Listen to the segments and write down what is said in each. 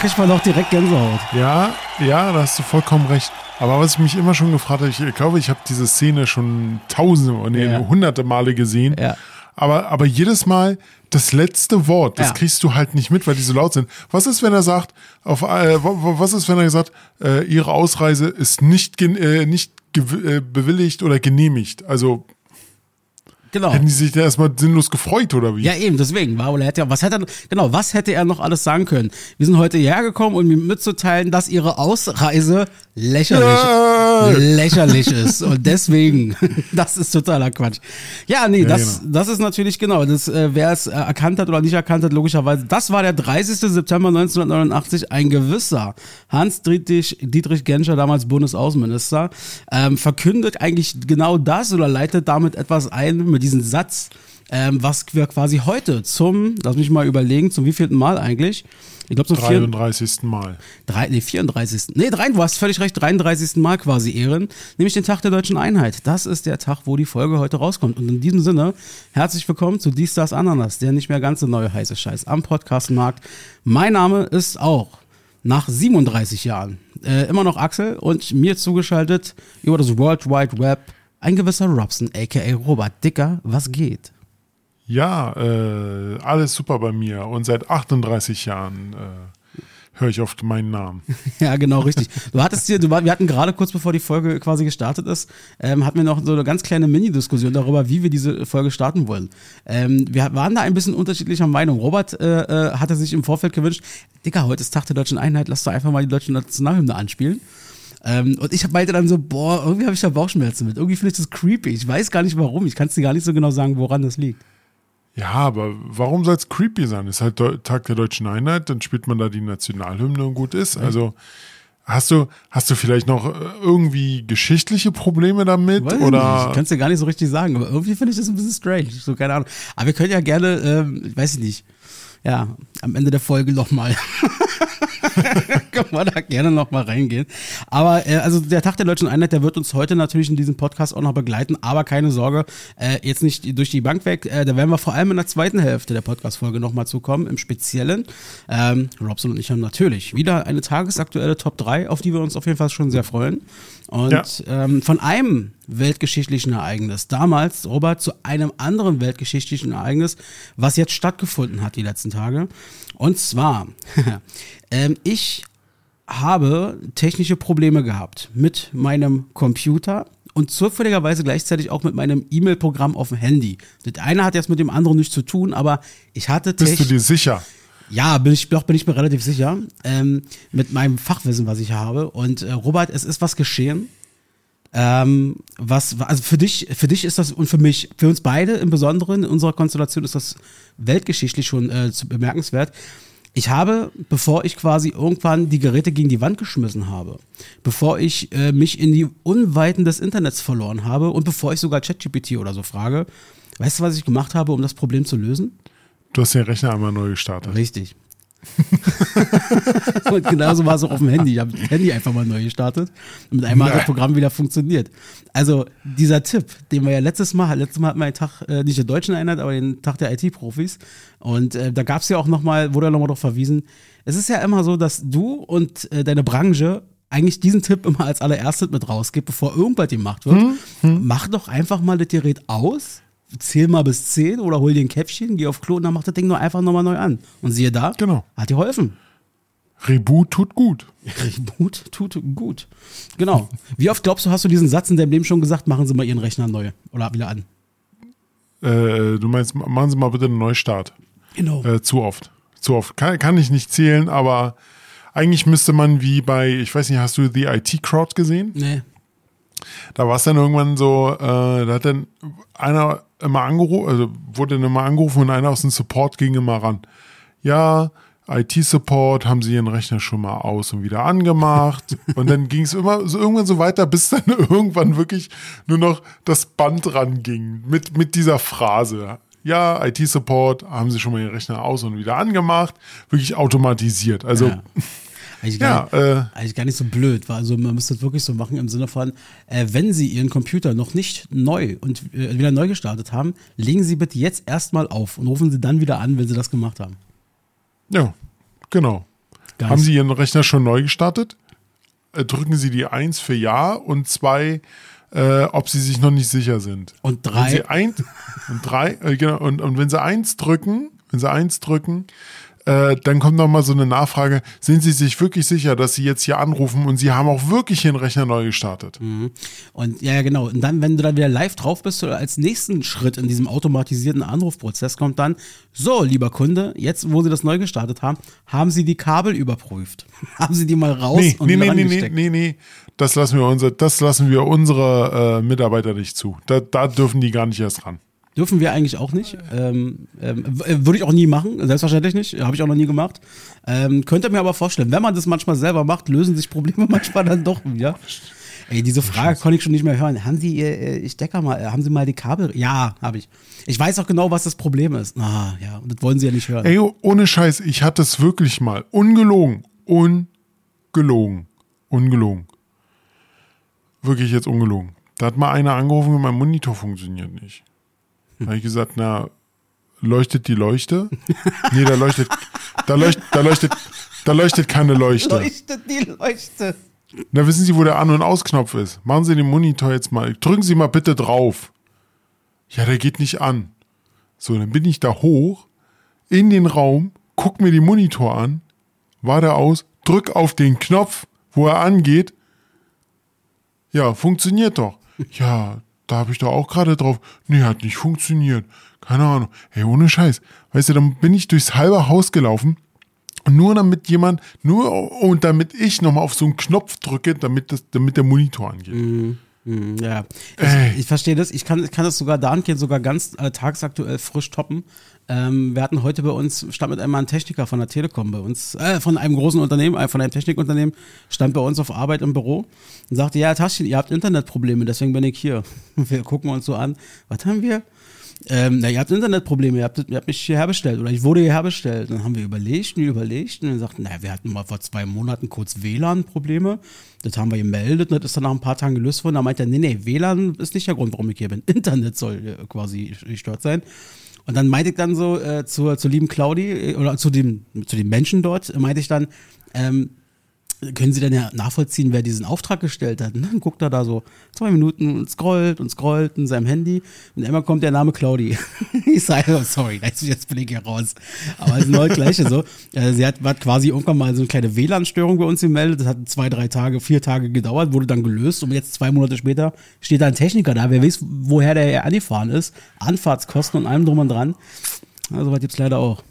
Kriegt man doch direkt Gänsehaut. Ja, ja, da hast du vollkommen recht. Aber was ich mich immer schon gefragt habe, ich glaube, ich habe diese Szene schon tausende, nee, Ja. hunderte Male gesehen. Ja. Aber, aber jedes Mal das letzte Wort, das Ja. kriegst du halt nicht mit, weil die so laut sind. Was ist, wenn er sagt, auf, äh, was ist, wenn er sagt, äh, ihre Ausreise ist nicht, äh, nicht äh, bewilligt oder genehmigt? Also Genau. hätten die sich da erstmal sinnlos gefreut oder wie? Ja, eben, deswegen. Er hätte ja, was hätte er, genau, was hätte er noch alles sagen können? Wir sind heute hierher gekommen, um ihm mitzuteilen, dass ihre Ausreise lächerlich, Ja. lächerlich ist. Und deswegen, das ist totaler Quatsch. Ja, nee, Ja, das, genau. das ist natürlich genau, das, äh, wer es äh, erkannt hat oder nicht erkannt hat, logischerweise, das war der 30. September 1989, ein gewisser Hans Dietrich, Dietrich Genscher, damals Bundesaußenminister, ähm, verkündet eigentlich genau das oder leitet damit etwas ein mit diesem Satz, ähm, was wir quasi heute zum, lass mich mal überlegen, zum wievielten Mal eigentlich? Ich glaube zum vier- 33. Mal. Drei, nee, 34. Nee, drei, du hast völlig recht, 33. Mal quasi ehren, nämlich den Tag der deutschen Einheit. Das ist der Tag, wo die Folge heute rauskommt. Und in diesem Sinne, herzlich willkommen zu Dies, Das, Ananas, der nicht mehr ganz so neue heiße Scheiß am Podcastmarkt. Mein Name ist auch nach 37 Jahren äh, immer noch Axel und mir zugeschaltet über das World Wide Web ein gewisser Robson, aka Robert Dicker. Was geht? Ja, äh, alles super bei mir. Und seit 38 Jahren äh, höre ich oft meinen Namen. Ja, genau, richtig. Du hattest hier, du, wir hatten gerade kurz bevor die Folge quasi gestartet ist, ähm, hatten wir noch so eine ganz kleine Mini-Diskussion darüber, wie wir diese Folge starten wollen. Ähm, wir waren da ein bisschen unterschiedlicher Meinung. Robert äh, äh, hatte sich im Vorfeld gewünscht, Digga, heute ist Tag der deutschen Einheit, lass doch einfach mal die deutsche Nationalhymne anspielen. Ähm, und ich meinte dann so, boah, irgendwie habe ich da Bauchschmerzen mit. Irgendwie finde ich das creepy. Ich weiß gar nicht warum. Ich kann es dir gar nicht so genau sagen, woran das liegt. Ja, aber warum soll es creepy sein? Ist halt Tag der deutschen Einheit, dann spielt man da die Nationalhymne und gut ist. Also hast du, hast du vielleicht noch äh, irgendwie geschichtliche Probleme damit? Weiß oder Ich kann es dir gar nicht so richtig sagen, aber irgendwie finde ich das ein bisschen strange. So, keine Ahnung. Aber wir können ja gerne, ähm, weiß ich nicht, ja, am Ende der Folge nochmal. Können wir da gerne nochmal reingehen. Aber äh, also der Tag der deutschen Einheit, der wird uns heute natürlich in diesem Podcast auch noch begleiten. Aber keine Sorge, äh, jetzt nicht durch die Bank weg. Äh, da werden wir vor allem in der zweiten Hälfte der Podcast-Folge nochmal zukommen. Im Speziellen. Ähm, Robson und ich haben natürlich wieder eine tagesaktuelle Top 3, auf die wir uns auf jeden Fall schon sehr freuen. Und Ja. ähm, von einem weltgeschichtlichen Ereignis, damals, Robert, zu einem anderen weltgeschichtlichen Ereignis, was jetzt stattgefunden hat die letzten Tage. Und zwar, ähm, ich habe technische Probleme gehabt mit meinem Computer und zufälligerweise gleichzeitig auch mit meinem E-Mail-Programm auf dem Handy. Das eine hat jetzt mit dem anderen nichts zu tun, aber ich hatte bist du dir sicher? Ja, bin ich, doch bin ich mir relativ sicher. Ähm, mit meinem Fachwissen, was ich habe. Und äh, Robert, es ist was geschehen. Ähm, was, also für dich, für dich ist das und für mich, für uns beide im Besonderen, in unserer Konstellation ist das weltgeschichtlich schon äh, bemerkenswert. Ich habe, bevor ich quasi irgendwann die Geräte gegen die Wand geschmissen habe, bevor ich äh, mich in die Unweiten des Internets verloren habe und bevor ich sogar ChatGPT oder so frage, weißt du, was ich gemacht habe, um das Problem zu lösen? Du hast den Rechner einmal neu gestartet. Richtig. und genauso war es auch auf dem Handy. Ich habe das Handy einfach mal neu gestartet und mit einmal hat das Nein. Programm wieder funktioniert. Also dieser Tipp, den wir ja letztes Mal, letztes Mal hatten wir einen Tag, äh, nicht der deutschen Einheit, aber den Tag der IT-Profis. Und äh, da gab es ja auch nochmal, wurde ja nochmal darauf verwiesen, es ist ja immer so, dass du und äh, deine Branche eigentlich diesen Tipp immer als allererstes mit rausgibt, bevor irgendwas gemacht wird. Mach doch einfach mal das Gerät aus, zähl mal bis 10 oder hol dir ein Käppchen, geh auf Klo und dann mach das Ding nur einfach nochmal neu an. Und siehe da, Genau. hat dir geholfen. Reboot tut gut. Reboot tut gut. Genau. Wie oft glaubst du, hast du diesen Satz in deinem Leben schon gesagt, machen Sie mal Ihren Rechner neu oder wieder an? Äh, du meinst, machen Sie mal bitte einen Neustart. Genau. Äh, zu oft. Zu oft. Kann, kann ich nicht zählen, aber eigentlich müsste man wie bei, ich weiß nicht, hast du The IT Crowd gesehen? Nee. Da war es dann irgendwann so, äh, da hat dann einer immer angerufen, also wurde dann immer angerufen und einer aus dem Support ging immer ran. Ja, IT-Support, haben sie ihren Rechner schon mal aus und wieder angemacht. und dann ging es immer so irgendwann so weiter, bis dann irgendwann wirklich nur noch das Band ranging mit, mit dieser Phrase. Ja, IT-Support, haben sie schon mal ihren Rechner aus und wieder angemacht. Wirklich automatisiert. Also, Ja. Eigentlich ja, gar, äh, eigentlich gar nicht so blöd, weil also man müsste es wirklich so machen im Sinne von, äh, wenn Sie Ihren Computer noch nicht neu und äh, wieder neu gestartet haben, legen Sie bitte jetzt erstmal auf und rufen Sie dann wieder an, wenn Sie das gemacht haben. ja, genau. Geist. Haben Sie Ihren Rechner schon neu gestartet? Äh, drücken Sie die 1 für Ja und 2, äh, ob Sie sich noch nicht sicher sind. Und Wenn drei. Sie ein, und drei, äh, genau, und, und wenn Sie eins drücken, wenn Sie eins drücken, äh, dann kommt noch mal so eine Nachfrage, sind Sie sich wirklich sicher, dass Sie jetzt hier anrufen und Sie haben auch wirklich Ihren Rechner neu gestartet? Und ja, ja, genau. Und dann, wenn du dann wieder live drauf bist, oder als nächsten Schritt in diesem automatisierten Anrufprozess kommt dann, so, lieber Kunde, jetzt, wo Sie das neu gestartet haben, haben Sie die Kabel überprüft? haben Sie die mal raus Nee, und nee, nee, nee, nee, nee. Das lassen wir unser, das lassen wir unsere äh, Mitarbeiter nicht zu. Da, da dürfen die gar nicht erst ran. Dürfen wir eigentlich auch nicht. Ähm, ähm, äh, Würde ich auch nie machen, selbstverständlich nicht. Habe ich auch noch nie gemacht. Ähm, könnte mir aber vorstellen, wenn man das manchmal selber macht, lösen sich Probleme manchmal dann doch wieder. Ey, diese Frage konnte ich schon nicht mehr hören. Haben Sie Ihr äh, Stecker mal, äh, haben Sie mal die Kabel? Ja, habe ich. Ich weiß auch genau, was das Problem ist. Ah, ja, und das wollen Sie ja nicht hören. Ey, ohne Scheiß, ich hatte es wirklich mal. Ungelogen. Ungelogen. Ungelogen. Wirklich jetzt ungelogen. Da hat mal einer angerufen mein Monitor funktioniert nicht. Da habe ich gesagt, na, leuchtet die Leuchte? Nee, da leuchtet, da leuchtet, da leuchtet, da leuchtet keine Leuchte. Leuchtet die Leuchte. Da wissen Sie, wo der An- und Ausknopf ist. Machen Sie den Monitor jetzt mal. Drücken Sie mal bitte drauf. Ja, der geht nicht an. So, dann bin ich da hoch in den Raum, guck mir den Monitor an, war der aus, drück auf den Knopf, wo er angeht. Ja, funktioniert doch. Ja, da habe ich doch auch gerade drauf. Nee, hat nicht funktioniert. Keine Ahnung. Hey, ohne Scheiß. Weißt du, dann bin ich durchs halbe Haus gelaufen. Und nur damit jemand, nur und damit ich nochmal auf so einen Knopf drücke, damit, das, damit der Monitor angeht. Hm, Ja, Ey. ich, ich verstehe das. Ich kann, ich kann das sogar dahingehend sogar ganz äh, tagsaktuell frisch toppen. Ähm, wir hatten heute bei uns, stand mit einmal ein Techniker von der Telekom bei uns, äh, von einem großen Unternehmen, äh, von einem Technikunternehmen, stand bei uns auf Arbeit im Büro und sagte, ja, Taschen, ihr habt Internetprobleme, deswegen bin ich hier. Wir gucken uns so an, was haben wir? Ähm, na, ihr habt Internetprobleme, ihr habt, ihr habt mich hierher bestellt oder ich wurde hierher bestellt. Dann haben wir überlegt und überlegt und dann sagten, na, wir hatten mal vor zwei Monaten kurz WLAN-Probleme. Das haben wir gemeldet und das ist dann nach ein paar Tagen gelöst worden. Da meinte er, nee, nee, WLAN ist nicht der Grund, warum ich hier bin. Internet soll äh, quasi gestört sein. Und dann meinte ich dann so äh, zur, zur lieben Claudi äh, oder zu dem, zu dem Menschen dort, meinte ich dann, ähm, können Sie denn ja nachvollziehen, wer diesen Auftrag gestellt hat? Und dann guckt er da so zwei Minuten und scrollt und scrollt in seinem Handy und immer kommt der Name Claudi. ich sage, oh, sorry, jetzt, bin ich hier raus. Aber es ist genau das Gleiche so. Äh, Sie hat, hat quasi irgendwann mal so eine kleine WLAN-Störung bei uns gemeldet. Das hat zwei, drei Tage, vier Tage gedauert, wurde dann gelöst und jetzt zwei Monate später steht da ein Techniker da. Wer weiß, woher der angefahren ist. Anfahrtskosten und allem drum und dran. Also was gibt's leider auch.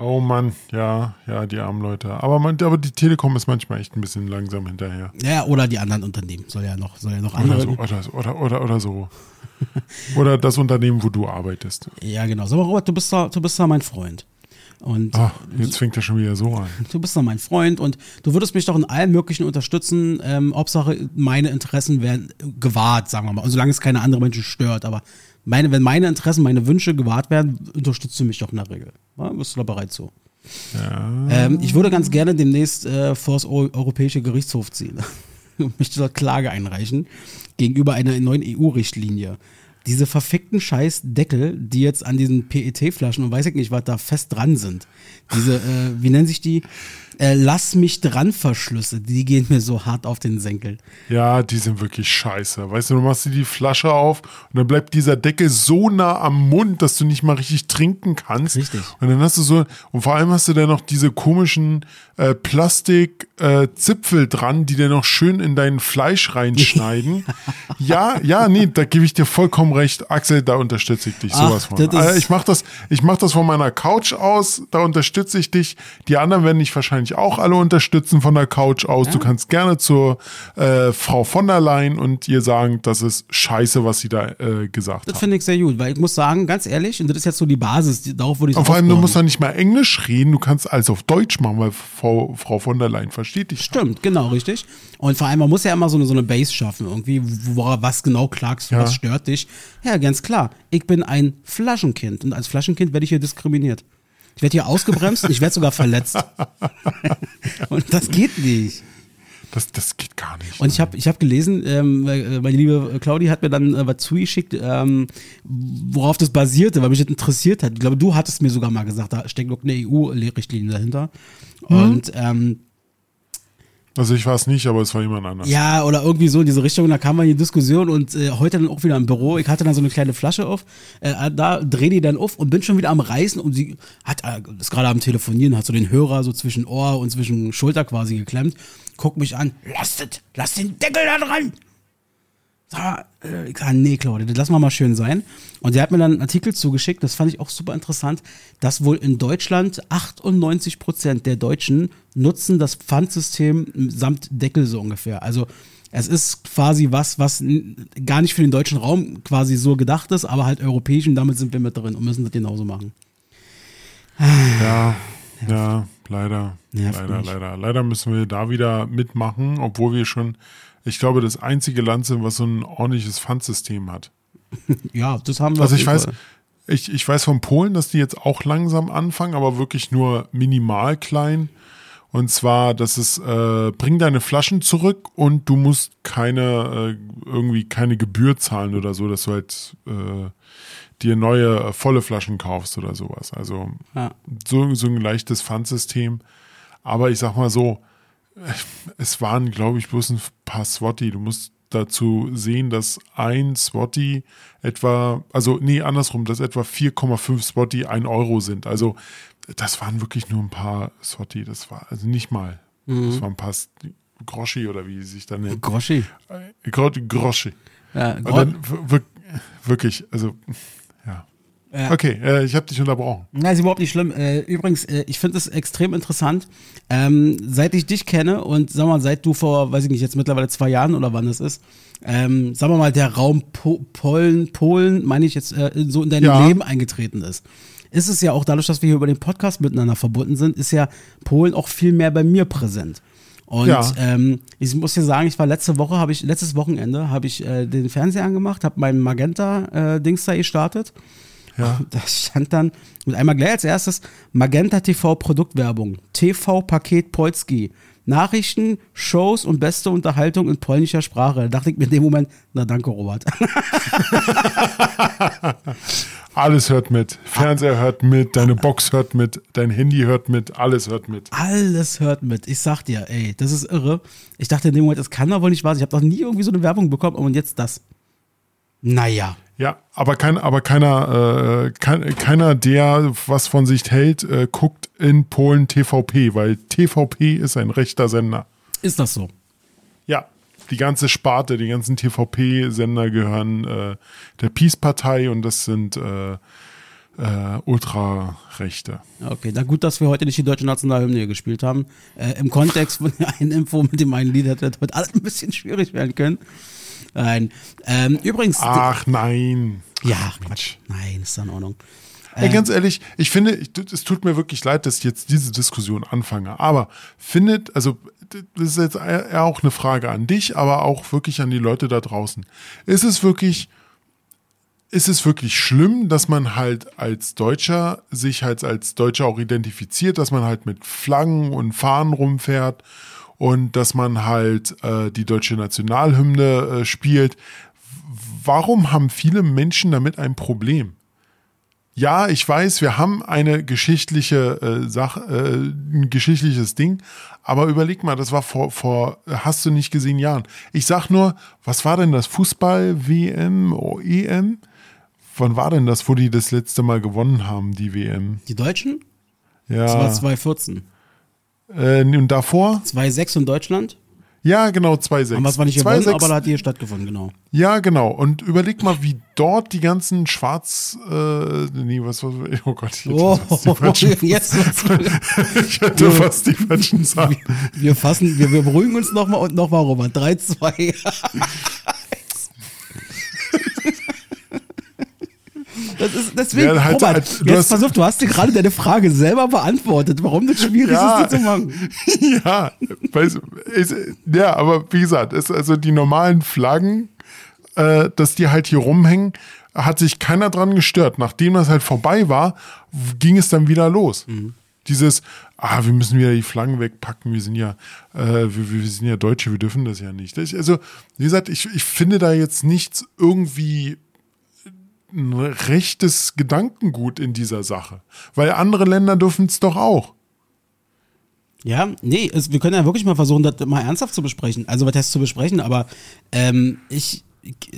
Oh Mann, ja, ja, die armen Leute. Aber, man, aber die Telekom ist manchmal echt ein bisschen langsam hinterher. Ja, oder die anderen Unternehmen. Soll ja noch, soll ja noch Oder andere. so, oder, so- oder, oder, oder so. Oder das Unternehmen, wo du arbeitest. Ja, genau. Sag mal, Robert, du bist da, du bist da mein Freund. Und Ach, jetzt fängt er schon wieder so an. du bist da mein Freund und du würdest mich doch in allem Möglichen unterstützen. Ähm, Hauptsache, meine Interessen werden gewahrt, sagen wir mal. Und solange es keine andere Menschen stört. Aber meine, wenn meine Interessen, meine Wünsche gewahrt werden, unterstützt du mich doch in der Regel. Ja, bist du da bereit zu? Ja. Ähm, ich würde ganz gerne demnächst äh, vor das Eu- Europäische Gerichtshof ziehen und mich dort Klage einreichen gegenüber einer neuen EU-Richtlinie. Diese verfickten Scheißdeckel, die jetzt an diesen PET-Flaschen und weiß ich nicht, was da fest dran sind. Diese, äh, wie nennen sich die? Äh, Lass mich dran Verschlüsse, die gehen mir so hart auf den Senkel. Ja, die sind wirklich scheiße. Weißt du, du machst dir die Flasche auf und dann bleibt dieser Deckel so nah am Mund, dass du nicht mal richtig trinken kannst. Richtig. Und dann hast du so, und vor allem hast du da noch diese komischen äh, Plastik-Zipfel dran, die dir noch schön in dein Fleisch reinschneiden. ja, ja, nee, da gebe ich dir vollkommen recht. Axel, da unterstütze ich dich Ach, sowas von. das ist- Also ich mach das, ich mach das von meiner Couch aus, da unterstütze ich dich. Die anderen werden dich wahrscheinlich auch alle unterstützen von der Couch aus. Du kannst gerne zur äh, Frau von der Leyen und ihr sagen, das ist scheiße, was sie da äh, gesagt Das hat. finde ich sehr gut, weil ich muss sagen, ganz ehrlich, und das ist jetzt so die Basis, die, darauf würde ich Und vor allem, du musst da nicht mal Englisch reden, du kannst alles auf Deutsch machen, weil Frau, Frau von der Leyen versteht dich. Stimmt, genau, richtig. Und vor allem, man muss ja immer so eine, so eine Base schaffen, irgendwie, wo, was genau klagst du, Ja. was stört dich. Ja, ganz klar. Ich bin ein Flaschenkind und als Flaschenkind werde ich hier diskriminiert. Ich werde hier ausgebremst und ich werde sogar verletzt. und das geht nicht. Das, das geht gar nicht. Und ich habe ich hab gelesen, ähm, äh, meine liebe Claudi hat mir dann äh, was zugeschickt, ähm, worauf das basierte, weil mich das interessiert hat. Ich glaube, du hattest mir sogar mal gesagt, da steckt noch eine EU-Richtlinie dahinter. Mhm. Und ähm, Also ich war es nicht, aber es war jemand anders. ja, oder irgendwie so in diese Richtung. Da kam man in die Diskussion und äh, heute dann auch wieder im Büro. Ich hatte dann so eine kleine Flasche auf. Äh, da dreh die dann auf und bin schon wieder am Reißen und sie hat, äh, ist gerade am Telefonieren, hat so den Hörer so zwischen Ohr und zwischen Schulter quasi geklemmt. Guckt mich an, lasst es, lasst den Deckel da dran. Äh, ich sag, nee, Claudia, das lassen wir mal schön sein. Und der hat mir dann einen Artikel zugeschickt, das fand ich auch super interessant, dass wohl in Deutschland 98 Prozent der Deutschen nutzen das Pfandsystem samt Deckel so ungefähr. Also es ist quasi was, was gar nicht für den deutschen Raum quasi so gedacht ist, aber halt europäisch und damit sind wir mit drin und müssen das genauso machen. Ja, ja, leider. Nervt leider, mich. leider. Leider müssen wir da wieder mitmachen, obwohl wir schon, ich glaube, das einzige Land sind, was so ein ordentliches Pfandsystem hat. Ja, das haben wir. Also ich weiß, ich, ich weiß von Polen, dass die jetzt auch langsam anfangen, aber wirklich nur minimal klein. Und zwar, dass es äh, bring deine Flaschen zurück und du musst keine äh, irgendwie keine Gebühr zahlen oder so, dass du halt äh, dir neue äh, volle Flaschen kaufst oder sowas. Also Ja. so, so ein leichtes Pfandsystem. Aber ich sag mal so, es waren, glaube ich, bloß ein paar Swati. Du musst dazu sehen, dass ein Swati etwa, also nee, andersrum, dass etwa 4,5 Swati ein Euro sind. Also das waren wirklich nur ein paar Swati. Das war also nicht mal. Das waren ein paar Groschi oder wie sie sich dann nennt. Groschi. Äh, Gro- Groschi. Ja, Gro dann wirklich, also ja. Okay, äh, ich habe dich unterbrochen. Na, ist überhaupt nicht schlimm. Äh, übrigens, äh, ich finde es extrem interessant. Ähm, seit ich dich kenne und sag mal, seit du vor, weiß ich nicht, jetzt mittlerweile zwei Jahren oder wann es ist, ähm, sagen wir mal, der Raum po Polen, Polen, meine ich jetzt, äh, so in dein Ja. Leben eingetreten ist. Ist es ja auch dadurch, dass wir hier über den Podcast miteinander verbunden sind, ist ja Polen auch viel mehr bei mir präsent. Und Ja. ähm, ich muss dir sagen, ich war letzte Woche, habe ich letztes Wochenende habe ich äh, den Fernseher angemacht, habe meinen Magenta äh, da gestartet. Ja. Da stand dann und einmal gleich als erstes Magenta TV Produktwerbung, TV Paket Polski, Nachrichten, Shows und beste Unterhaltung in polnischer Sprache. Da dachte ich mir in dem Moment, na danke Robert. Alles hört mit. Fernseher hört mit, deine Box hört mit, dein Handy hört mit, alles hört mit. Alles hört mit. Ich sag dir, ey, das ist irre. Ich dachte in dem Moment, das kann doch wohl nicht wahr sein. Ich habe doch nie irgendwie so eine Werbung bekommen und jetzt das. Naja. Ja, aber, kein, aber keiner, äh, kein, keiner, der was von sich hält, äh, guckt in Polen TVP, weil TVP ist ein rechter Sender. Ist das so? Ja, die ganze Sparte, die ganzen TVP-Sender gehören äh, der Peace-Partei und das sind äh, äh, Ultrarechte. Okay, na gut, dass wir heute nicht die deutsche Nationalhymne gespielt haben. Äh, Im Kontext von der einen Info mit dem einen Lied hätte das heute alles ein bisschen schwierig werden können. Nein. Ähm, übrigens. Ach nein. ja, Quatsch. Nein, ist in Ordnung. Ey, ganz ehrlich, ich finde, ich, es tut mir wirklich leid, dass ich jetzt diese Diskussion anfange. Aber findet, also das ist jetzt eher auch eine Frage an dich, aber auch wirklich an die Leute da draußen. Ist es wirklich, ist es wirklich schlimm, dass man halt als Deutscher sich halt als Deutscher auch identifiziert, dass man halt mit Flaggen und Fahnen rumfährt und dass man halt äh, die deutsche Nationalhymne äh, spielt? Warum haben viele Menschen damit ein Problem? Ja, ich weiß, wir haben eine geschichtliche äh, Sache, äh, ein geschichtliches Ding, aber überleg mal, das war vor, vor, hast du nicht gesehen, Jahren. Ich sag nur, was war denn das? Fußball, WM, oh, EM? Wann war denn das, wo die das letzte Mal gewonnen haben, die WM? Die Deutschen? Das war Ja. 2014. Äh, und davor? 2-6 in Deutschland. Ja, genau, 2-6. Haben wir zwar nicht gewonnen, 2-6. aber da hat hier stattgefunden, genau. Ja, genau. Und überleg mal, wie dort die ganzen Schwarz, äh, nee, was war, oh Gott, ich hätte Oh, fast die falschen, jetzt. ich hätte fast die falschen Sachen. Wir fassen, wir, wir beruhigen uns nochmal und nochmal, Robert. 3-2. Das ist deswegen, Ja, halt- Robert, halt, du jetzt hast- pass auf, du hast dir gerade deine Frage selber beantwortet, warum das schwierig Ja. ist, die zu machen. ja, weiß, ist, ja, aber wie gesagt, ist also die normalen Flaggen, äh, dass die halt hier rumhängen, hat sich keiner dran gestört. Nachdem das halt vorbei war, ging es dann wieder los. Dieses ah, wir müssen wieder die Flaggen wegpacken, wir sind ja, äh, wir, wir sind ja Deutsche, wir dürfen das ja nicht. Das, also, wie gesagt, ich, ich finde da jetzt nichts irgendwie ein rechtes Gedankengut in dieser Sache. Weil andere Länder dürfen es doch auch. Ja, nee, es, wir können ja wirklich mal versuchen, das mal ernsthaft zu besprechen. Also was heißt zu besprechen, aber ähm, ich,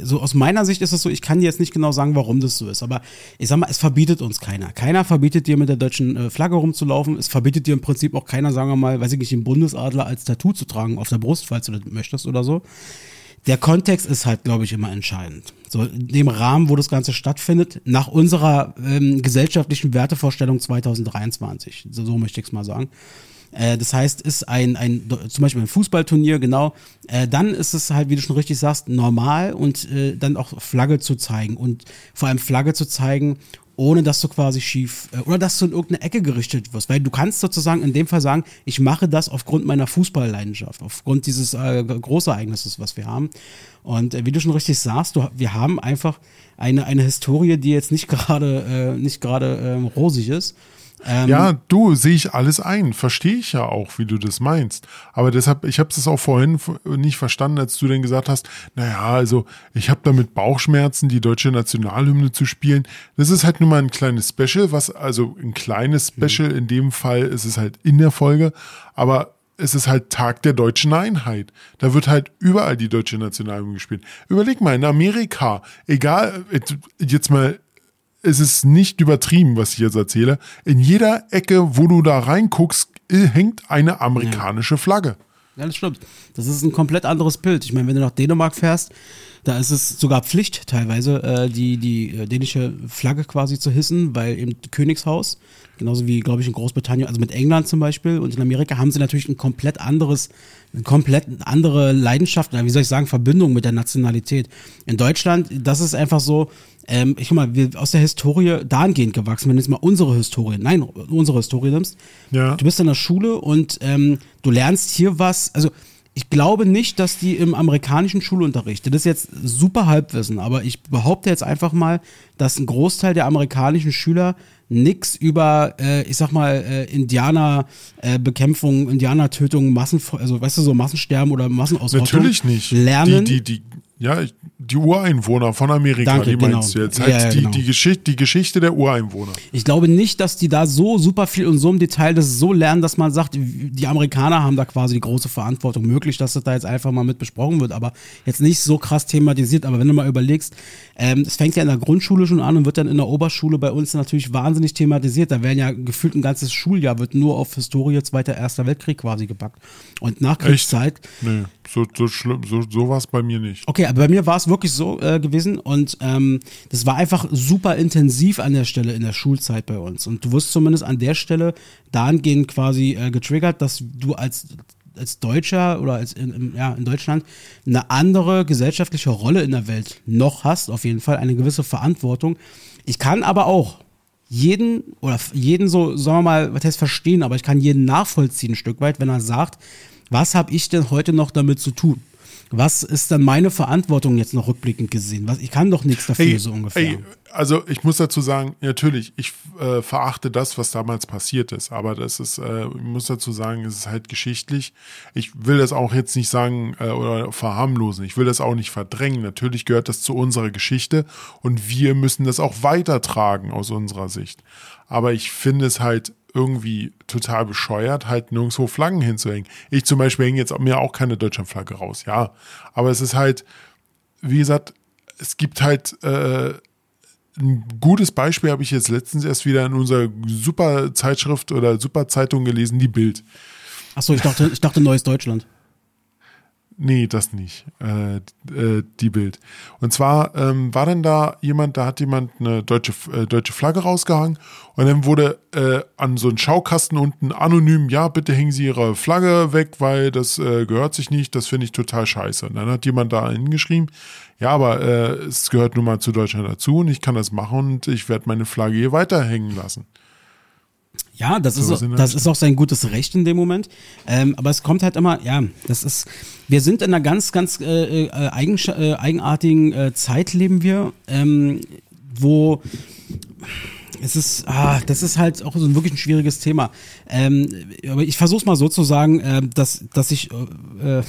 so aus meiner Sicht ist es so, ich kann dir jetzt nicht genau sagen, warum das so ist, aber ich sag mal, es verbietet uns keiner. Keiner verbietet dir mit der deutschen äh, Flagge rumzulaufen. Es verbietet dir im Prinzip auch keiner, sagen wir mal, weiß ich nicht, den Bundesadler als Tattoo zu tragen auf der Brust, falls du das möchtest oder so. Der Kontext ist halt, glaube ich, immer entscheidend. So in dem Rahmen, wo das Ganze stattfindet, nach unserer ähm, gesellschaftlichen Wertevorstellung 2023. So, so möchte ich es mal sagen. Äh, das heißt, ist ein, ein zum Beispiel ein Fußballturnier, genau, äh, dann ist es halt, wie du schon richtig sagst, normal und äh, dann auch Flagge zu zeigen und vor allem Flagge zu zeigen, ohne dass du quasi schief äh, oder dass du in irgendeine Ecke gerichtet wirst. Weil du kannst sozusagen in dem Fall sagen, ich mache das aufgrund meiner Fußballleidenschaft, aufgrund dieses äh, Großereignisses, was wir haben. Und äh, wie du schon richtig sagst, du, wir haben einfach eine, eine Historie, die jetzt nicht gerade äh, nicht gerade äh, rosig ist. Ähm, ja, du, sehe ich alles ein. Verstehe ich ja auch, wie du das meinst. Aber deshalb, ich habe es auch vorhin nicht verstanden, als du dann gesagt hast, naja, also ich habe damit Bauchschmerzen, die deutsche Nationalhymne zu spielen. Das ist halt nur mal ein kleines Special, was, also ein kleines mhm. Special, in dem Fall ist es halt in der Folge, aber es ist halt Tag der deutschen Einheit. Da wird halt überall die deutsche Nationalhymne gespielt. Überleg mal, in Amerika, egal, jetzt mal es ist nicht übertrieben, was ich jetzt erzähle. In jeder Ecke, wo du da reinguckst, hängt eine amerikanische Flagge. Ja, das stimmt. Das ist ein komplett anderes Bild. Ich meine, wenn du nach Dänemark fährst, da ist es sogar Pflicht teilweise, äh, die, die äh, dänische Flagge quasi zu hissen, weil im Königshaus, genauso wie, glaube ich, in Großbritannien, also mit England zum Beispiel und in Amerika haben sie natürlich ein komplett anderes, eine komplett andere Leidenschaft, oder wie soll ich sagen, Verbindung mit der Nationalität. In Deutschland, das ist einfach so, ähm, ich guck mal, wir aus der Historie dahingehend gewachsen, wenn du jetzt mal unsere Historie, nein, unsere Historie nimmst. Ja. Du bist in der Schule und ähm, du lernst hier was, also ich glaube nicht, dass die im amerikanischen Schulunterricht, das ist jetzt super Halbwissen, aber ich behaupte jetzt einfach mal, dass ein Großteil der amerikanischen Schüler nichts über, äh, ich sag mal, äh, Indianerbekämpfung, äh, Indianertötung, Massen, also weißt du, so Massensterben oder Massenausrottung Natürlich nicht. lernen. Die, die, die, ja, die Ureinwohner von Amerika, Danke, die genau. meinst du jetzt. Halt Ja, ja, die, genau. die, Geschichte, die Geschichte der Ureinwohner. Ich glaube nicht, dass die da so super viel und so im Detail das so lernen, dass man sagt, die Amerikaner haben da quasi die große Verantwortung. Möglich, dass das da jetzt einfach mal mit besprochen wird, aber jetzt nicht so krass thematisiert. Aber wenn du mal überlegst, ähm, es fängt ja in der Grundschule schon an und wird dann in der Oberschule bei uns natürlich wahnsinnig thematisiert. Da werden ja gefühlt ein ganzes Schuljahr wird nur auf Historie Zweiter, Erster Weltkrieg quasi gepackt. Und Nachkriegszeit. Nee, so, so schlimm, so, so war es bei mir nicht. Okay, aber bei mir war es wirklich so äh, gewesen und ähm, das war einfach super intensiv an der Stelle in der Schulzeit bei uns. Und du wirst zumindest an der Stelle dahingehend quasi äh, getriggert, dass du als als Deutscher oder als in, in, ja, in Deutschland eine andere gesellschaftliche Rolle in der Welt noch hast, auf jeden Fall eine gewisse Verantwortung. Ich kann aber auch jeden oder jeden so, sagen wir mal, was heißt verstehen, aber ich kann jeden nachvollziehen ein Stück weit, wenn er sagt, was habe ich denn heute noch damit zu tun? Was ist dann meine Verantwortung jetzt noch rückblickend gesehen? Was, ich kann doch nichts dafür, Ey, so ungefähr. ey, also ich muss dazu sagen, natürlich, ich äh, verachte das, was damals passiert ist, aber das ist, äh, ich muss dazu sagen, es ist halt geschichtlich. Ich will das auch jetzt nicht sagen äh, oder verharmlosen, ich will das auch nicht verdrängen. Natürlich gehört das zu unserer Geschichte und wir müssen das auch weitertragen aus unserer Sicht. Aber ich finde es halt irgendwie total bescheuert, halt nirgendwo Flaggen hinzuhängen. Ich zum Beispiel hänge jetzt mir auch keine Deutschlandflagge raus, ja. Aber es ist halt, wie gesagt, es gibt halt äh, ein gutes Beispiel, habe ich jetzt letztens erst wieder in unserer super Zeitschrift oder super Zeitung gelesen, die Bild. Achso, ich dachte, ich dachte Neues Deutschland. Nee, das nicht. Äh, äh, die Bild. Und zwar ähm, war denn da jemand, da hat jemand eine deutsche, äh, deutsche Flagge rausgehangen und dann wurde äh, an so einen Schaukasten unten anonym, ja, bitte hängen Sie Ihre Flagge weg, weil das äh, gehört sich nicht, das finde ich total scheiße. Und dann hat jemand da hingeschrieben, ja, aber äh, es gehört nun mal zu Deutschland dazu und ich kann das machen und ich werde meine Flagge hier weiterhängen lassen. Ja, das, So ist, das ist auch sein gutes Recht in dem Moment. Ähm, aber es kommt halt immer, ja, das ist, wir sind in einer ganz, ganz äh, äh, eigensch- äh, eigenartigen äh, Zeit leben wir, ähm, wo, es ist, ah, das ist halt auch so ein wirklich ein schwieriges Thema. Ähm, aber ich versuche es mal so zu sagen, äh, dass, dass ich, äh,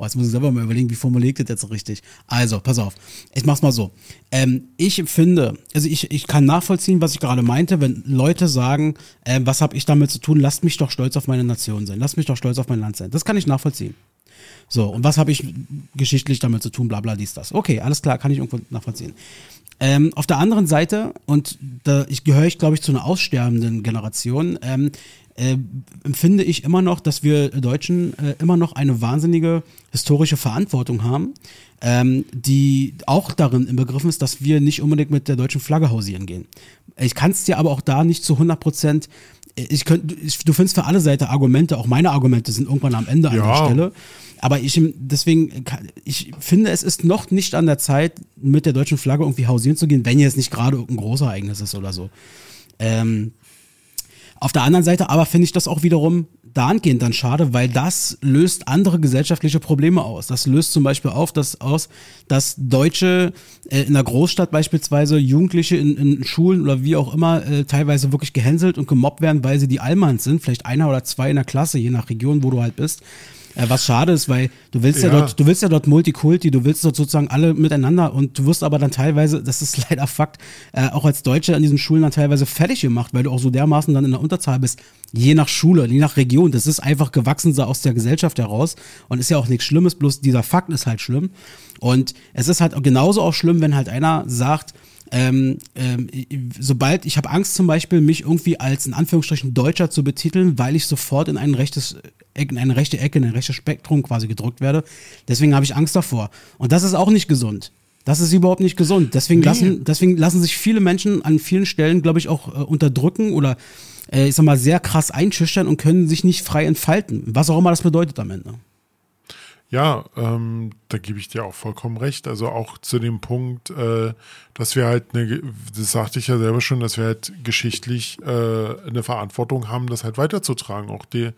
oh, jetzt muss ich selber mal überlegen, wie formuliert das jetzt richtig. Also, pass auf, ich mach's mal so. Ähm, ich finde, also ich, ich kann nachvollziehen, was ich gerade meinte, wenn Leute sagen, äh, was habe ich damit zu tun, lasst mich doch stolz auf meine Nation sein, lasst mich doch stolz auf mein Land sein. Das kann ich nachvollziehen. So, und was habe ich geschichtlich damit zu tun, bla bla dies, das. Okay, alles klar, kann ich irgendwo nachvollziehen. Ähm, auf der anderen Seite, und da ich gehöre ich, glaube ich, zu einer aussterbenden Generation, ähm, äh, empfinde ich immer noch, dass wir Deutschen äh, immer noch eine wahnsinnige historische Verantwortung haben, ähm, die auch darin inbegriffen ist, dass wir nicht unbedingt mit der deutschen Flagge hausieren gehen. Ich kann es dir aber auch da nicht zu 100 Prozent ich könnte, du findest für alle Seiten Argumente, auch meine Argumente sind irgendwann am Ende ja. an der Stelle. Aber ich, deswegen, ich finde, es ist noch nicht an der Zeit, mit der deutschen Flagge irgendwie hausieren zu gehen, wenn jetzt nicht gerade irgendein großes Ereignis ist oder so. Ähm, auf der anderen Seite aber finde ich das auch wiederum dahingehend dann schade, weil das löst andere gesellschaftliche Probleme aus. Das löst zum Beispiel auf, dass, aus, dass Deutsche äh, in der Großstadt beispielsweise Jugendliche in, in Schulen oder wie auch immer äh, teilweise wirklich gehänselt und gemobbt werden, weil sie die Allmanns sind, vielleicht einer oder zwei in der Klasse, je nach Region, wo du halt bist. Äh, was schade ist, weil du willst ja. ja, dort, du willst ja dort Multikulti, du willst dort sozusagen alle miteinander und du wirst aber dann teilweise, das ist leider Fakt, äh, auch als Deutsche an diesen Schulen dann teilweise fertig gemacht, weil du auch so dermaßen dann in der Unterzahl bist, je nach Schule, je nach Region. Das ist einfach gewachsen so aus der Gesellschaft heraus und ist ja auch nichts Schlimmes, bloß dieser Fakt ist halt schlimm. Und es ist halt genauso auch schlimm, wenn halt einer sagt, ähm, ähm, sobald ich habe Angst zum Beispiel, mich irgendwie als in Anführungsstrichen Deutscher zu betiteln, weil ich sofort in ein rechtes in eine rechte Ecke, in ein rechtes Spektrum quasi gedrückt werde. Deswegen habe ich Angst davor. Und das ist auch nicht gesund. Das ist überhaupt nicht gesund. Deswegen, nee. lassen, deswegen lassen sich viele Menschen an vielen Stellen, glaube ich, auch äh, unterdrücken oder äh, ich sag mal sehr krass einschüchtern und können sich nicht frei entfalten. Was auch immer das bedeutet am Ende. Ja, ähm, da gebe ich dir auch vollkommen recht. Also auch zu dem Punkt, äh, dass wir halt eine, das sagte ich ja selber schon, dass wir halt geschichtlich äh, eine Verantwortung haben, das halt weiterzutragen, auch die,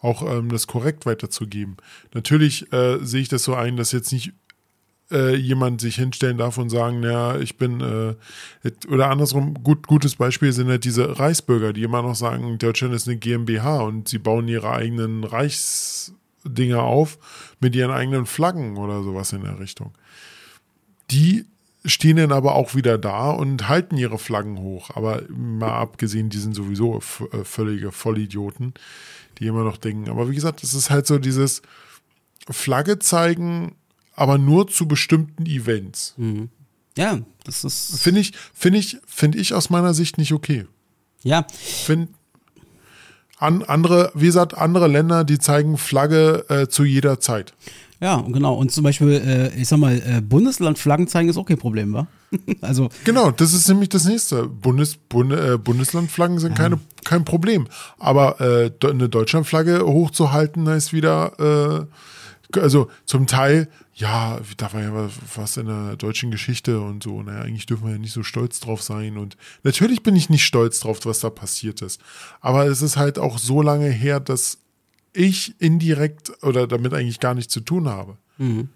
auch ähm, das korrekt weiterzugeben. Natürlich äh, sehe ich das so ein, dass jetzt nicht äh, jemand sich hinstellen darf und sagen, ja, ich bin äh, oder andersrum, gut, gutes Beispiel sind halt diese Reichsbürger, die immer noch sagen, Deutschland ist eine GmbH und sie bauen ihre eigenen Reichs Dinger auf mit ihren eigenen Flaggen oder sowas in der Richtung. Die stehen dann aber auch wieder da und halten ihre Flaggen hoch. Aber mal abgesehen, die sind sowieso äh, völlige Vollidioten, die immer noch denken. Aber wie gesagt, es ist halt so dieses Flagge zeigen, aber nur zu bestimmten Events. Mhm. Ja, das ist. Finde ich, finde ich, finde ich aus meiner Sicht nicht okay. Ja. Find, an, andere, wie gesagt, andere Länder, die zeigen Flagge äh, zu jeder Zeit. Ja, genau. Und zum Beispiel, äh, ich sag mal, äh, Bundeslandflaggen zeigen ist auch kein Problem, wa? also. Genau, das ist nämlich das nächste. Bundes, Bund, äh, Bundeslandflaggen sind ja. keine, kein Problem. Aber äh, eine Deutschlandflagge hochzuhalten, heißt wieder, äh, also zum Teil ja, da war ja was in der deutschen Geschichte und so. Naja, eigentlich dürfen wir ja nicht so stolz drauf sein. Und natürlich bin ich nicht stolz drauf, was da passiert ist. Aber es ist halt auch so lange her, dass ich indirekt oder damit eigentlich gar nichts zu tun habe. Mhm.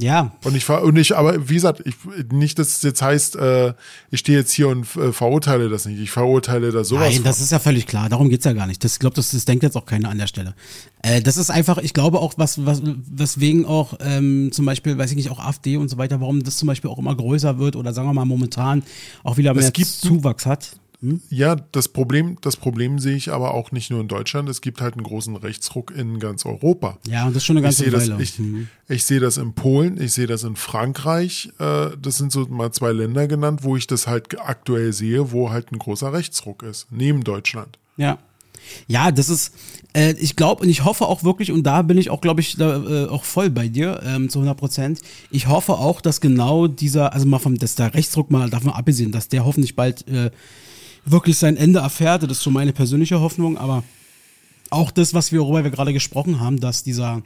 Ja. Und ich, und ich, aber wie gesagt, ich, nicht, dass es jetzt heißt, äh, ich stehe jetzt hier und äh, verurteile das nicht. Ich verurteile da sowas. Nein, das von. ist ja völlig klar. Darum geht's ja gar nicht. Das, ich glaube, das, das denkt jetzt auch keiner an der Stelle. Äh, das ist einfach, ich glaube auch, was, was weswegen auch ähm, zum Beispiel, weiß ich nicht, auch AfD und so weiter, warum das zum Beispiel auch immer größer wird oder sagen wir mal momentan auch wieder mehr Zuwachs hat. Hm? Ja, das Problem, das Problem sehe ich aber auch nicht nur in Deutschland. Es gibt halt einen großen Rechtsruck in ganz Europa. Ja, und das ist schon eine ganze ich Weile. Das, ich, hm. ich sehe das in Polen, ich sehe das in Frankreich. Äh, das sind so mal zwei Länder genannt, wo ich das halt aktuell sehe, wo halt ein großer Rechtsruck ist, neben Deutschland. Ja. Ja, das ist, äh, ich glaube und ich hoffe auch wirklich, und da bin ich auch, glaube ich, da, äh, auch voll bei dir, ähm, zu 100 Prozent. Ich hoffe auch, dass genau dieser, also mal vom, dass der Rechtsdruck mal davon abgesehen, dass der hoffentlich bald äh, wirklich sein Ende erfährt. Das ist so meine persönliche Hoffnung, aber auch das, was wir, worüber wir gerade gesprochen haben, dass dieser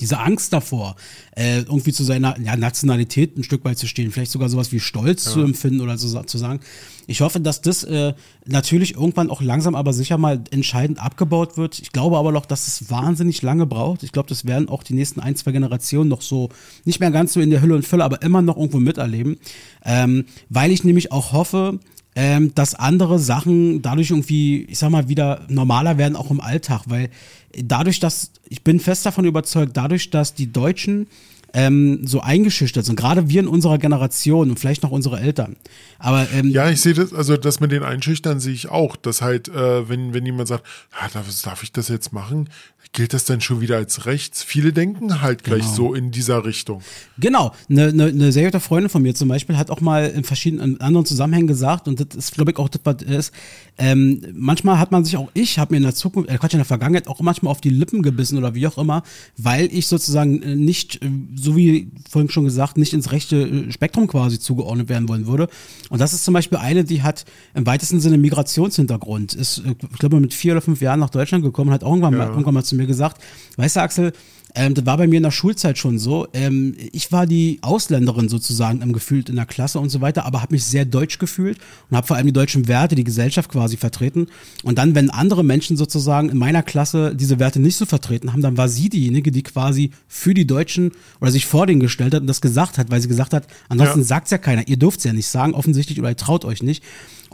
diese Angst davor, äh, irgendwie zu seiner ja, Nationalität ein Stück weit zu stehen, vielleicht sogar sowas wie Stolz ja. zu empfinden oder so, zu sagen. Ich hoffe, dass das äh, natürlich irgendwann auch langsam aber sicher mal entscheidend abgebaut wird. Ich glaube aber noch, dass es wahnsinnig lange braucht. Ich glaube, das werden auch die nächsten ein, zwei Generationen noch so, nicht mehr ganz so in der Hülle und Fülle, aber immer noch irgendwo miterleben. Ähm, weil ich nämlich auch hoffe, ähm, dass andere Sachen dadurch irgendwie, ich sag mal, wieder normaler werden, auch im Alltag, weil dadurch, dass, ich bin fest davon überzeugt, dadurch, dass die Deutschen ähm, so eingeschüchtert sind, gerade wir in unserer Generation und vielleicht noch unsere Eltern. Aber ähm, ja, ich sehe das, also das mit den Einschüchtern sehe ich auch, dass halt, äh, wenn, wenn jemand sagt, ah, darf, darf ich das jetzt machen? Gilt das dann schon wieder als rechts? Viele denken halt gleich genau. so in dieser Richtung. Genau. Eine, eine, eine sehr gute Freundin von mir zum Beispiel hat auch mal in verschiedenen in anderen Zusammenhängen gesagt, und das ist, glaube ich, auch das, was ist, ähm, manchmal hat man sich auch, ich habe mir in der Zukunft, äh, Quatsch, in der Vergangenheit auch manchmal auf die Lippen gebissen oder wie auch immer, weil ich sozusagen äh, nicht, äh, so wie vorhin schon gesagt, nicht ins rechte äh, Spektrum quasi zugeordnet werden wollen würde. Und das ist zum Beispiel eine, die hat im weitesten Sinne Migrationshintergrund, ist, ich glaube, mit vier oder fünf Jahren nach Deutschland gekommen, hat irgendwann, ja. mal, irgendwann mal zu mir mir gesagt, weißt du, Axel, ähm, das war bei mir in der Schulzeit schon so. Ähm, ich war die Ausländerin sozusagen im Gefühlt in der Klasse und so weiter, aber habe mich sehr deutsch gefühlt und habe vor allem die deutschen Werte, die Gesellschaft quasi vertreten. Und dann, wenn andere Menschen sozusagen in meiner Klasse diese Werte nicht so vertreten haben, dann war sie diejenige, die quasi für die Deutschen oder sich vor denen gestellt hat und das gesagt hat, weil sie gesagt hat, ansonsten ja. sagt es ja keiner. Ihr dürft es ja nicht sagen, offensichtlich, oder ihr traut euch nicht.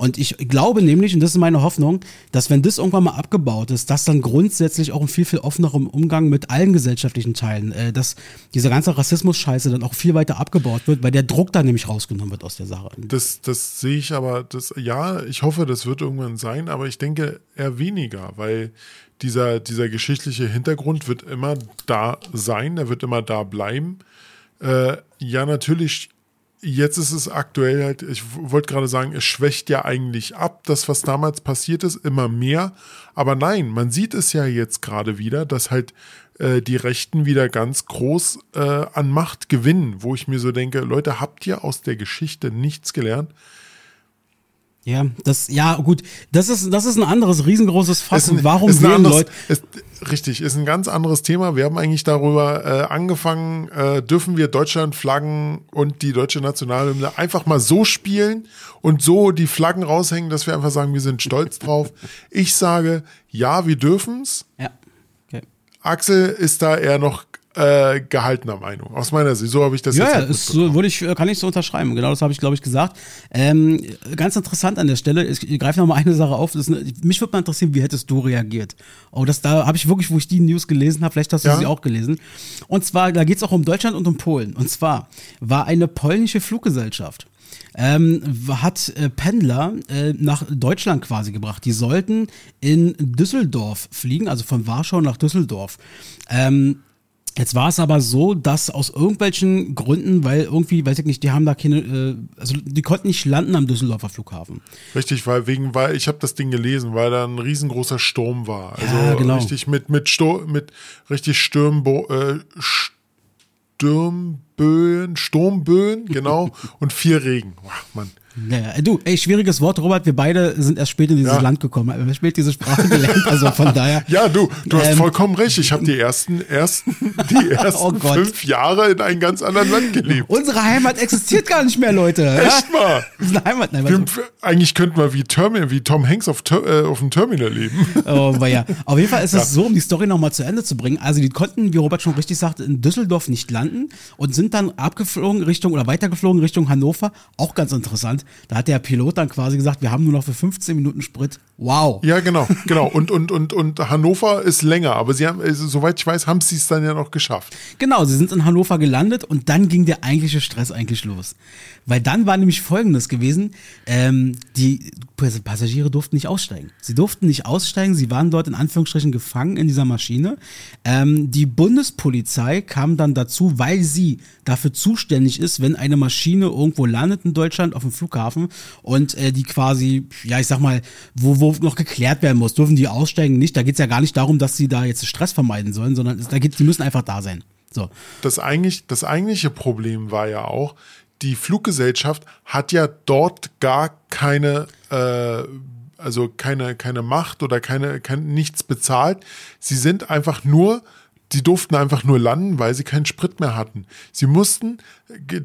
Und ich glaube nämlich, und das ist meine Hoffnung, dass wenn das irgendwann mal abgebaut ist, dass dann grundsätzlich auch ein viel, viel offenerem Umgang mit allen gesellschaftlichen Teilen, äh, dass diese ganze Rassismus-Scheiße dann auch viel weiter abgebaut wird, weil der Druck dann nämlich rausgenommen wird aus der Sache. Das, das sehe ich aber, das, ja, ich hoffe, das wird irgendwann sein, aber ich denke eher weniger, weil dieser, dieser geschichtliche Hintergrund wird immer da sein, er wird immer da bleiben. Äh, ja, natürlich Jetzt ist es aktuell halt, ich wollte gerade sagen, es schwächt ja eigentlich ab, das, was damals passiert ist, immer mehr. Aber nein, man sieht es ja jetzt gerade wieder, dass halt äh, die Rechten wieder ganz groß äh, an Macht gewinnen, wo ich mir so denke, Leute, habt ihr aus der Geschichte nichts gelernt? Ja, das, ja, gut, das ist, das ist ein anderes riesengroßes Fass. Ein, warum wählen anderes, Leute? Ist, richtig, ist ein ganz anderes Thema. Wir haben eigentlich darüber äh, angefangen, äh, dürfen wir Deutschland-Flaggen und die deutsche Nationalhymne einfach mal so spielen und so die Flaggen raushängen, dass wir einfach sagen, wir sind stolz drauf. Ich sage, ja, wir dürfen's. Ja. Okay. Axel ist da eher noch äh, gehaltener Meinung. Aus meiner Sicht. So habe ich das ja, jetzt halt ist, so, würde ich, kann ich so unterschreiben. Genau das habe ich, glaube ich, gesagt. Ähm, ganz interessant an der Stelle, ich, ich greife nochmal eine Sache auf. Das, mich würde mal interessieren, wie hättest du reagiert? Oh, das da habe ich wirklich, wo ich die News gelesen habe, vielleicht hast du ja. sie auch gelesen. Und zwar, da geht es auch um Deutschland und um Polen. Und zwar war eine polnische Fluggesellschaft ähm, hat äh, Pendler äh, nach Deutschland quasi gebracht. Die sollten in Düsseldorf fliegen, also von Warschau nach Düsseldorf. Ähm, Jetzt war es aber so, dass aus irgendwelchen Gründen, weil irgendwie, weiß ich nicht, die haben da keine, äh, also die konnten nicht landen am Düsseldorfer Flughafen. Richtig, weil wegen, weil ich habe das Ding gelesen, weil da ein riesengroßer Sturm war. Also ja, genau. richtig mit mit Sturm, mit richtig Stürmbo, äh, Sturmböen, Sturmböen, genau und viel Regen. Ach, Mann. Ja, du, ey, schwieriges Wort, Robert. Wir beide sind erst spät in dieses ja. Land gekommen. Wir haben spät diese Sprache gelernt, also von daher. Ja, du, du hast ähm, vollkommen recht. Ich habe die ersten, ersten, die ersten oh fünf Jahre in einem ganz anderen Land gelebt. Unsere Heimat existiert gar nicht mehr, Leute. Echt mal? Unsere Heimat, nein, wir, Eigentlich könnten wir wie, Termin, wie Tom Hanks auf, äh, auf dem Terminal leben. Oh, aber ja. Auf jeden Fall ist es ja. so, um die Story nochmal zu Ende zu bringen. Also, die konnten, wie Robert schon richtig sagte, in Düsseldorf nicht landen und sind dann abgeflogen Richtung oder weitergeflogen Richtung Hannover. Auch ganz interessant. Da hat der Pilot dann quasi gesagt, wir haben nur noch für 15 Minuten Sprit. Wow. Ja, genau, genau. Und, und, und, und Hannover ist länger, aber sie haben, also, soweit ich weiß, haben sie es dann ja noch geschafft. Genau, sie sind in Hannover gelandet und dann ging der eigentliche Stress eigentlich los. Weil dann war nämlich folgendes gewesen, ähm, die Passagiere durften nicht aussteigen. Sie durften nicht aussteigen, sie waren dort in Anführungsstrichen gefangen in dieser Maschine. Ähm, die Bundespolizei kam dann dazu, weil sie dafür zuständig ist, wenn eine Maschine irgendwo landet in Deutschland auf dem Flughafen und äh, die quasi, ja ich sag mal, wo, wo noch geklärt werden muss, dürfen die aussteigen nicht. Da geht es ja gar nicht darum, dass sie da jetzt Stress vermeiden sollen, sondern da geht, die müssen einfach da sein. So. Das, eigentlich, das eigentliche Problem war ja auch, die Fluggesellschaft hat ja dort gar keine, äh, also keine, keine Macht oder keine, kein, nichts bezahlt. Sie sind einfach nur, die durften einfach nur landen, weil sie keinen Sprit mehr hatten. Sie mussten,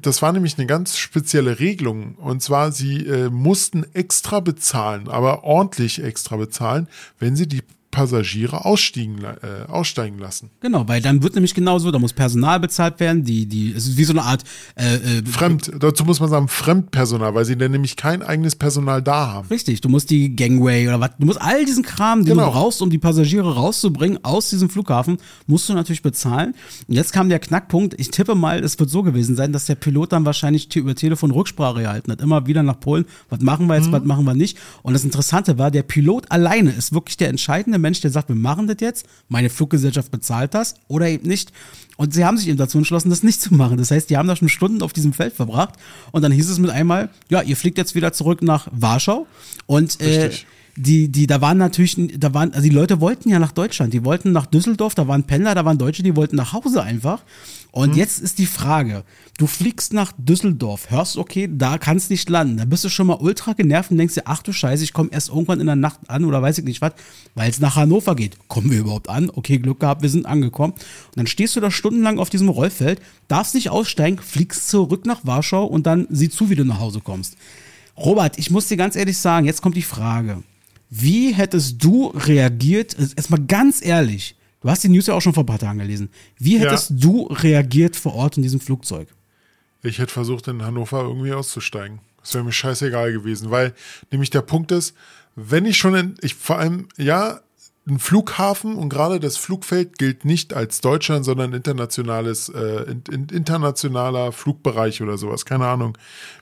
das war nämlich eine ganz spezielle Regelung, und zwar sie äh, mussten extra bezahlen, aber ordentlich extra bezahlen, wenn sie die Passagiere ausstiegen, äh, aussteigen lassen. Genau, weil dann wird nämlich genauso, da muss Personal bezahlt werden, die, die, es ist wie so eine Art äh, äh, Fremd, dazu muss man sagen Fremdpersonal, weil sie dann nämlich kein eigenes Personal da haben. Richtig, du musst die Gangway oder was, du musst all diesen Kram, den Genau. du brauchst, um die Passagiere rauszubringen aus diesem Flughafen, musst du natürlich bezahlen. Und jetzt kam der Knackpunkt, ich tippe mal, es wird so gewesen sein, dass der Pilot dann wahrscheinlich über Telefon Rücksprache gehalten hat, immer wieder nach Polen, was machen wir jetzt, was machen wir nicht. Und das Interessante war, der Pilot alleine ist wirklich der entscheidende Mensch, der sagt, wir machen das jetzt, meine Fluggesellschaft bezahlt das oder eben nicht. Und sie haben sich eben dazu entschlossen, das nicht zu machen. Das heißt, die haben da schon Stunden auf diesem Feld verbracht. Und dann hieß es mit einmal, ja, ihr fliegt jetzt wieder zurück nach Warschau. Und äh, Richtig. Die, die, da waren natürlich, da waren, also die Leute wollten ja nach Deutschland, die wollten nach Düsseldorf, da waren Pendler, da waren Deutsche, die wollten nach Hause einfach. Und jetzt ist die Frage, du fliegst nach Düsseldorf, hörst, okay, da kannst nicht landen, da bist du schon mal ultra genervt und denkst dir, ach du Scheiße, ich komme erst irgendwann in der Nacht an oder weiß ich nicht was, weil es nach Hannover geht. Kommen wir überhaupt an? Okay, Glück gehabt, wir sind angekommen. Und dann stehst du da stundenlang auf diesem Rollfeld, darfst nicht aussteigen, fliegst zurück nach Warschau und dann sieh zu, wie du nach Hause kommst. Robert, ich muss dir ganz ehrlich sagen, jetzt kommt die Frage. Wie hättest du reagiert, also erstmal ganz ehrlich, du hast die News ja auch schon vor ein paar Tagen gelesen, wie Ja. hättest du reagiert vor Ort in diesem Flugzeug? Ich hätte versucht, in Hannover irgendwie auszusteigen. Das wäre mir scheißegal gewesen, weil nämlich der Punkt ist, wenn ich schon in, ich vor allem, ja, ein Flughafen und gerade das Flugfeld gilt nicht als Deutschland, sondern internationales, äh, in, in, internationaler Flugbereich oder sowas. Keine Ahnung,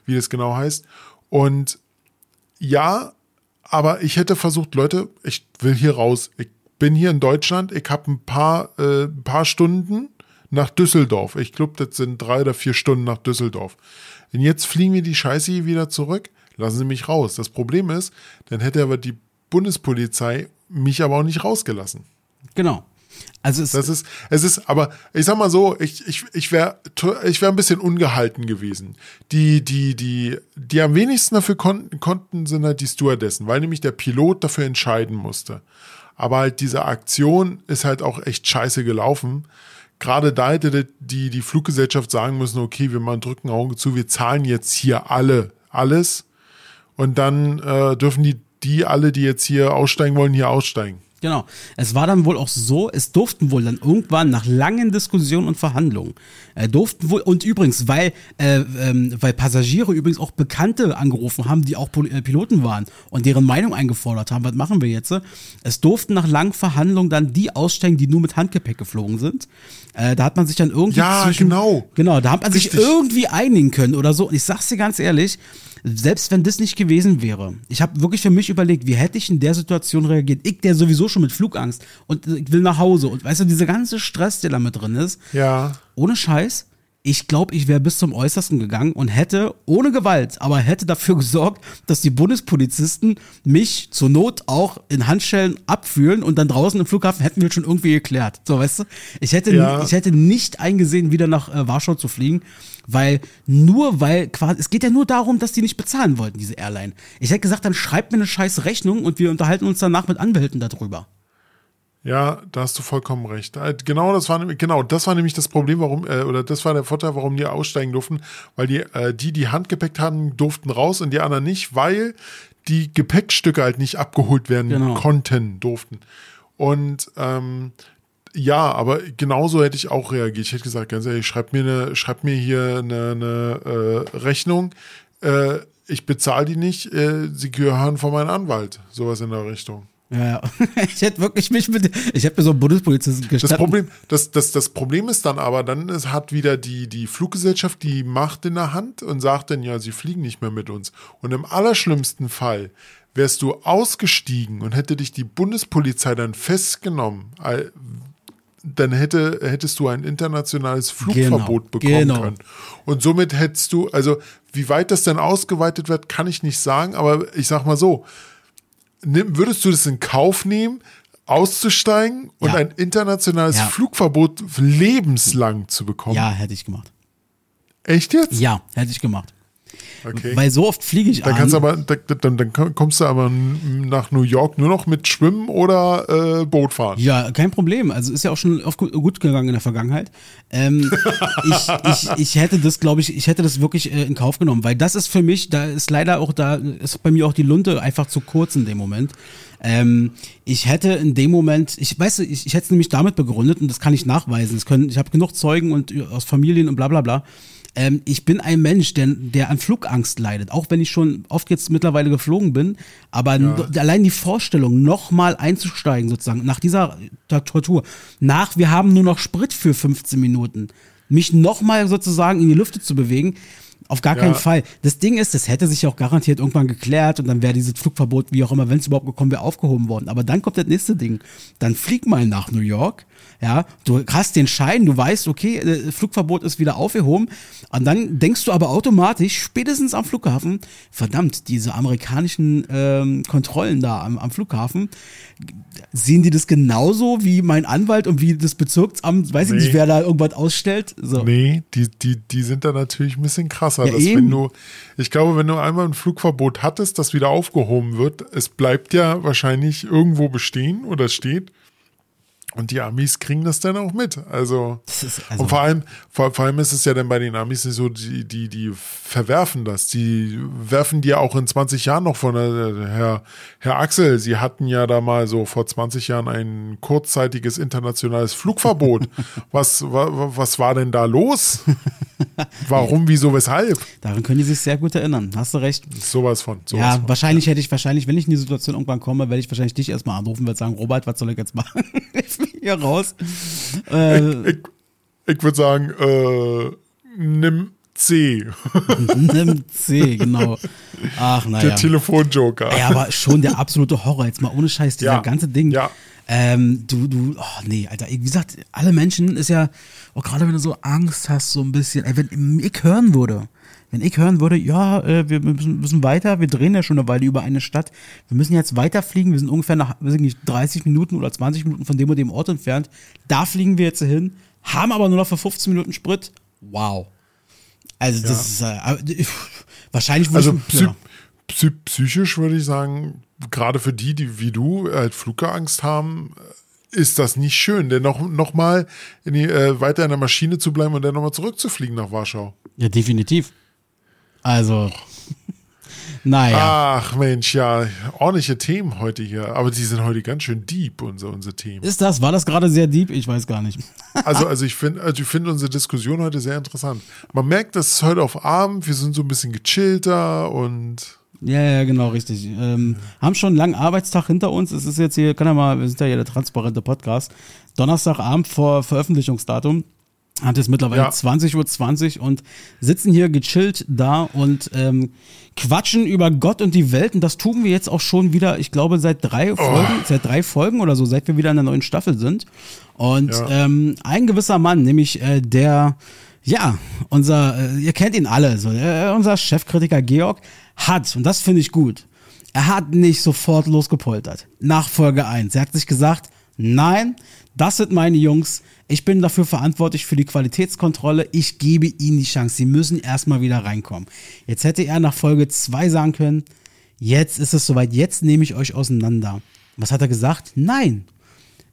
wie das genau heißt. Und ja, aber ich hätte versucht, Leute, ich will hier raus. Ich bin hier in Deutschland, ich habe ein paar, äh, ein paar Stunden nach Düsseldorf. Ich glaube, das sind drei oder vier Stunden nach Düsseldorf. Und jetzt fliegen wir die Scheiße hier wieder zurück. Lassen Sie mich raus. Das Problem ist, dann hätte aber die Bundespolizei mich aber auch nicht rausgelassen. Genau. Also es, Das ist, es ist, aber ich sag mal so, ich, ich, ich wäre ich wär ein bisschen ungehalten gewesen. Die, die, die, die am wenigsten dafür konnten, konnten, sind halt die Stewardessen, weil nämlich der Pilot dafür entscheiden musste. Aber halt diese Aktion ist halt auch echt scheiße gelaufen. Gerade da hätte die, die Fluggesellschaft sagen müssen, okay, wir mal drücken Augen zu, wir zahlen jetzt hier alle alles. Und dann äh, dürfen die, die alle, die jetzt hier aussteigen wollen, hier aussteigen. Genau. Es war dann wohl auch so, es durften wohl dann irgendwann nach langen Diskussionen und Verhandlungen, äh, durften wohl, und übrigens, weil, äh, ähm, weil Passagiere übrigens auch Bekannte angerufen haben, die auch Pol äh, Piloten waren und deren Meinung eingefordert haben, was machen wir jetzt? Es durften nach langen Verhandlungen dann die aussteigen, die nur mit Handgepäck geflogen sind. Äh, da hat man sich dann irgendwie Ja, zwischen, genau. Genau, da hat man sich Richtig. irgendwie einigen können oder so. Und ich sag's dir ganz ehrlich, selbst wenn das nicht gewesen wäre, ich habe wirklich für mich überlegt, wie hätte ich in der Situation reagiert? Ich, der sowieso schon mit Flugangst und ich will nach Hause und weißt du, dieser ganze Stress, der da mit drin ist, Ja. ohne Scheiß, ich glaube, ich wäre bis zum Äußersten gegangen und hätte, ohne Gewalt, aber hätte dafür gesorgt, dass die Bundespolizisten mich zur Not auch in Handschellen abfühlen und dann draußen im Flughafen hätten wir schon irgendwie geklärt. So, weißt du? Ich hätte, Ja. ich hätte nicht eingesehen, wieder nach äh, Warschau zu fliegen, weil nur weil quasi, es geht ja nur darum, dass die nicht bezahlen wollten, diese Airline. Ich hätte gesagt, dann schreibt mir eine scheiß Rechnung und wir unterhalten uns danach mit Anwälten darüber. Ja, da hast du vollkommen recht. Äh, Genau, das war nämlich, genau, das war nämlich das Problem, warum, äh, oder das war der Vorteil, warum die aussteigen durften, weil die, äh, die, die Handgepäck hatten, durften raus und die anderen nicht, weil die Gepäckstücke halt nicht abgeholt werden Genau. konnten, durften. Und ähm, ja, aber genauso hätte ich auch reagiert. Ich hätte gesagt, ganz ehrlich, schreibt mir, eine, schreibt mir hier eine, eine äh, Rechnung. Äh, ich bezahle die nicht, äh, sie gehören von meinem Anwalt. Sowas in der Richtung. Ja. Ich hätte wirklich mich mit, ich hätte mir so einen Bundespolizisten Das gestattet. Problem, das, das, das Problem ist dann aber, dann ist, hat wieder die, die Fluggesellschaft die Macht in der Hand und sagt dann, ja, sie fliegen nicht mehr mit uns. Und im allerschlimmsten Fall wärst du ausgestiegen und hätte dich die Bundespolizei dann festgenommen, dann hätte, hättest du ein internationales Flugverbot Genau, bekommen genau. können. Und somit hättest du, also wie weit das dann ausgeweitet wird, kann ich nicht sagen, aber ich sag mal so, würdest du das in Kauf nehmen, auszusteigen und Ja. ein internationales Ja. Flugverbot lebenslang zu bekommen? Ja, hätte ich gemacht. Echt jetzt? Ja, hätte ich gemacht. Okay. Weil so oft fliege ich Dann an. kannst aber, da- dann, dann kommst du aber nach New York nur noch mit Schwimmen oder äh, Boot fahren. Ja, kein Problem. Also ist ja auch schon oft gut, gut gegangen in der Vergangenheit. Ähm, ich, ich, ich hätte das, glaube ich, ich hätte das wirklich äh, in Kauf genommen, weil das ist für mich, da ist leider auch, da ist bei mir auch die Lunte einfach zu kurz in dem Moment. Ähm, ich hätte in dem Moment, ich weiß, ich, ich hätte es nämlich damit begründet und das kann ich nachweisen. Das können, ich habe genug Zeugen und äh, aus Familien und bla bla bla. Ähm, ich bin ein Mensch, der, der an Flugangst leidet, auch wenn ich schon oft jetzt mittlerweile geflogen bin. Aber n- allein die Vorstellung, nochmal einzusteigen, sozusagen, nach dieser Tor- Tortur, nach, wir haben nur noch Sprit für 15 Minuten, mich nochmal sozusagen in die Lüfte zu bewegen, auf gar keinen Ja. Fall. Das Ding ist, das hätte sich auch garantiert irgendwann geklärt und dann wäre dieses Flugverbot, wie auch immer, wenn es überhaupt gekommen wäre, aufgehoben worden. Aber dann kommt das nächste Ding. Dann flieg mal nach New York. Ja, du hast den Schein, du weißt, okay, äh, Flugverbot ist wieder aufgehoben. Und dann denkst du aber automatisch, spätestens am Flughafen, verdammt, diese amerikanischen ähm, Kontrollen da am, am Flughafen, sehen die das genauso wie mein Anwalt und wie das Bezirksamt, weiß ich Nee. nicht, wer da irgendwas ausstellt? So. Nee, die, die, die sind da natürlich ein bisschen krasser. Ja, dass eben. wenn du, ich glaube, wenn du einmal ein Flugverbot hattest, das wieder aufgehoben wird, es bleibt ja wahrscheinlich irgendwo bestehen oder steht. Und die Amis kriegen das dann auch mit. Also, also- und vor allem, vor, vor allem ist es ja dann bei den Amis nicht so, die, die, die verwerfen das. Die werfen dir auch in 20 Jahren noch von, äh, Herr, Herr Axel, Sie hatten ja da mal so vor 20 Jahren ein kurzzeitiges internationales Flugverbot. was, wa, was war denn da los? Warum, wieso, weshalb? Daran können die sich sehr gut erinnern. Hast du recht. Sowas von. Sowas Ja, von. wahrscheinlich hätte ich, wahrscheinlich, wenn ich in die Situation irgendwann komme, werde ich wahrscheinlich dich erstmal anrufen, werde sagen, Robert, was soll ich jetzt machen? ich hier raus. Äh, Ich, ich würde sagen, äh, nimm C. nimm C, genau. Ach, Der naja. Telefonjoker. Ja, aber schon der absolute Horror. Jetzt mal ohne Scheiß, dieser Ja, ganze Ding. ja. Ähm, du, du, oh nee, Alter, wie gesagt, alle Menschen ist ja, auch gerade wenn du so Angst hast, so ein bisschen, ey, wenn ich hören würde, wenn ich hören würde, ja, äh, wir müssen, müssen weiter, wir drehen ja schon eine Weile über eine Stadt, wir müssen jetzt weiterfliegen, wir sind ungefähr nach, weiß ich nicht, 30 Minuten oder 20 Minuten von dem und dem Ort entfernt, da fliegen wir jetzt hin, haben aber nur noch für 15 Minuten Sprit, wow. Also das ist, äh, äh, wahrscheinlich würde Also ich, psy ja. psy psychisch würde ich sagen, gerade für die, die wie du halt Flugangst haben, ist das nicht schön, denn noch, noch mal in die, äh, weiter in der Maschine zu bleiben und dann nochmal zurückzufliegen nach Warschau. Ja, definitiv. Also, naja. Ach Mensch, ja, ordentliche Themen heute hier, aber die sind heute ganz schön deep, unser, unsere Themen. Ist das, war das gerade sehr deep? Ich weiß gar nicht. Also, also ich finde also ich finde unsere Diskussion heute sehr interessant. Man merkt, dass es heute auf Abend, wir sind so ein bisschen gechillter und Ja, ja, genau, richtig. Ähm, haben schon einen langen Arbeitstag hinter uns. Es ist jetzt hier, kann ja mal, wir sind ja hier der transparente Podcast. Donnerstagabend vor Veröffentlichungsdatum. Hat jetzt mittlerweile Ja. 20.20 Uhr und sitzen hier gechillt da und ähm, quatschen über Gott und die Welt. Und das tun wir jetzt auch schon wieder, ich glaube, seit drei Folgen, seit drei Folgen oder so, seit wir wieder in der neuen Staffel sind. Und Ja. ähm, ein gewisser Mann, nämlich äh, der, ja, unser, äh, ihr kennt ihn alle, so, äh, unser Chefkritiker Georg hat, und das finde ich gut, er hat nicht sofort losgepoltert. Nach Folge 1. Er hat sich gesagt, nein, das sind meine Jungs. Ich bin dafür verantwortlich für die Qualitätskontrolle. Ich gebe ihnen die Chance. Sie müssen erstmal wieder reinkommen. Jetzt hätte er nach Folge 2 sagen können, jetzt ist es soweit, jetzt nehme ich euch auseinander. Was hat er gesagt? Nein.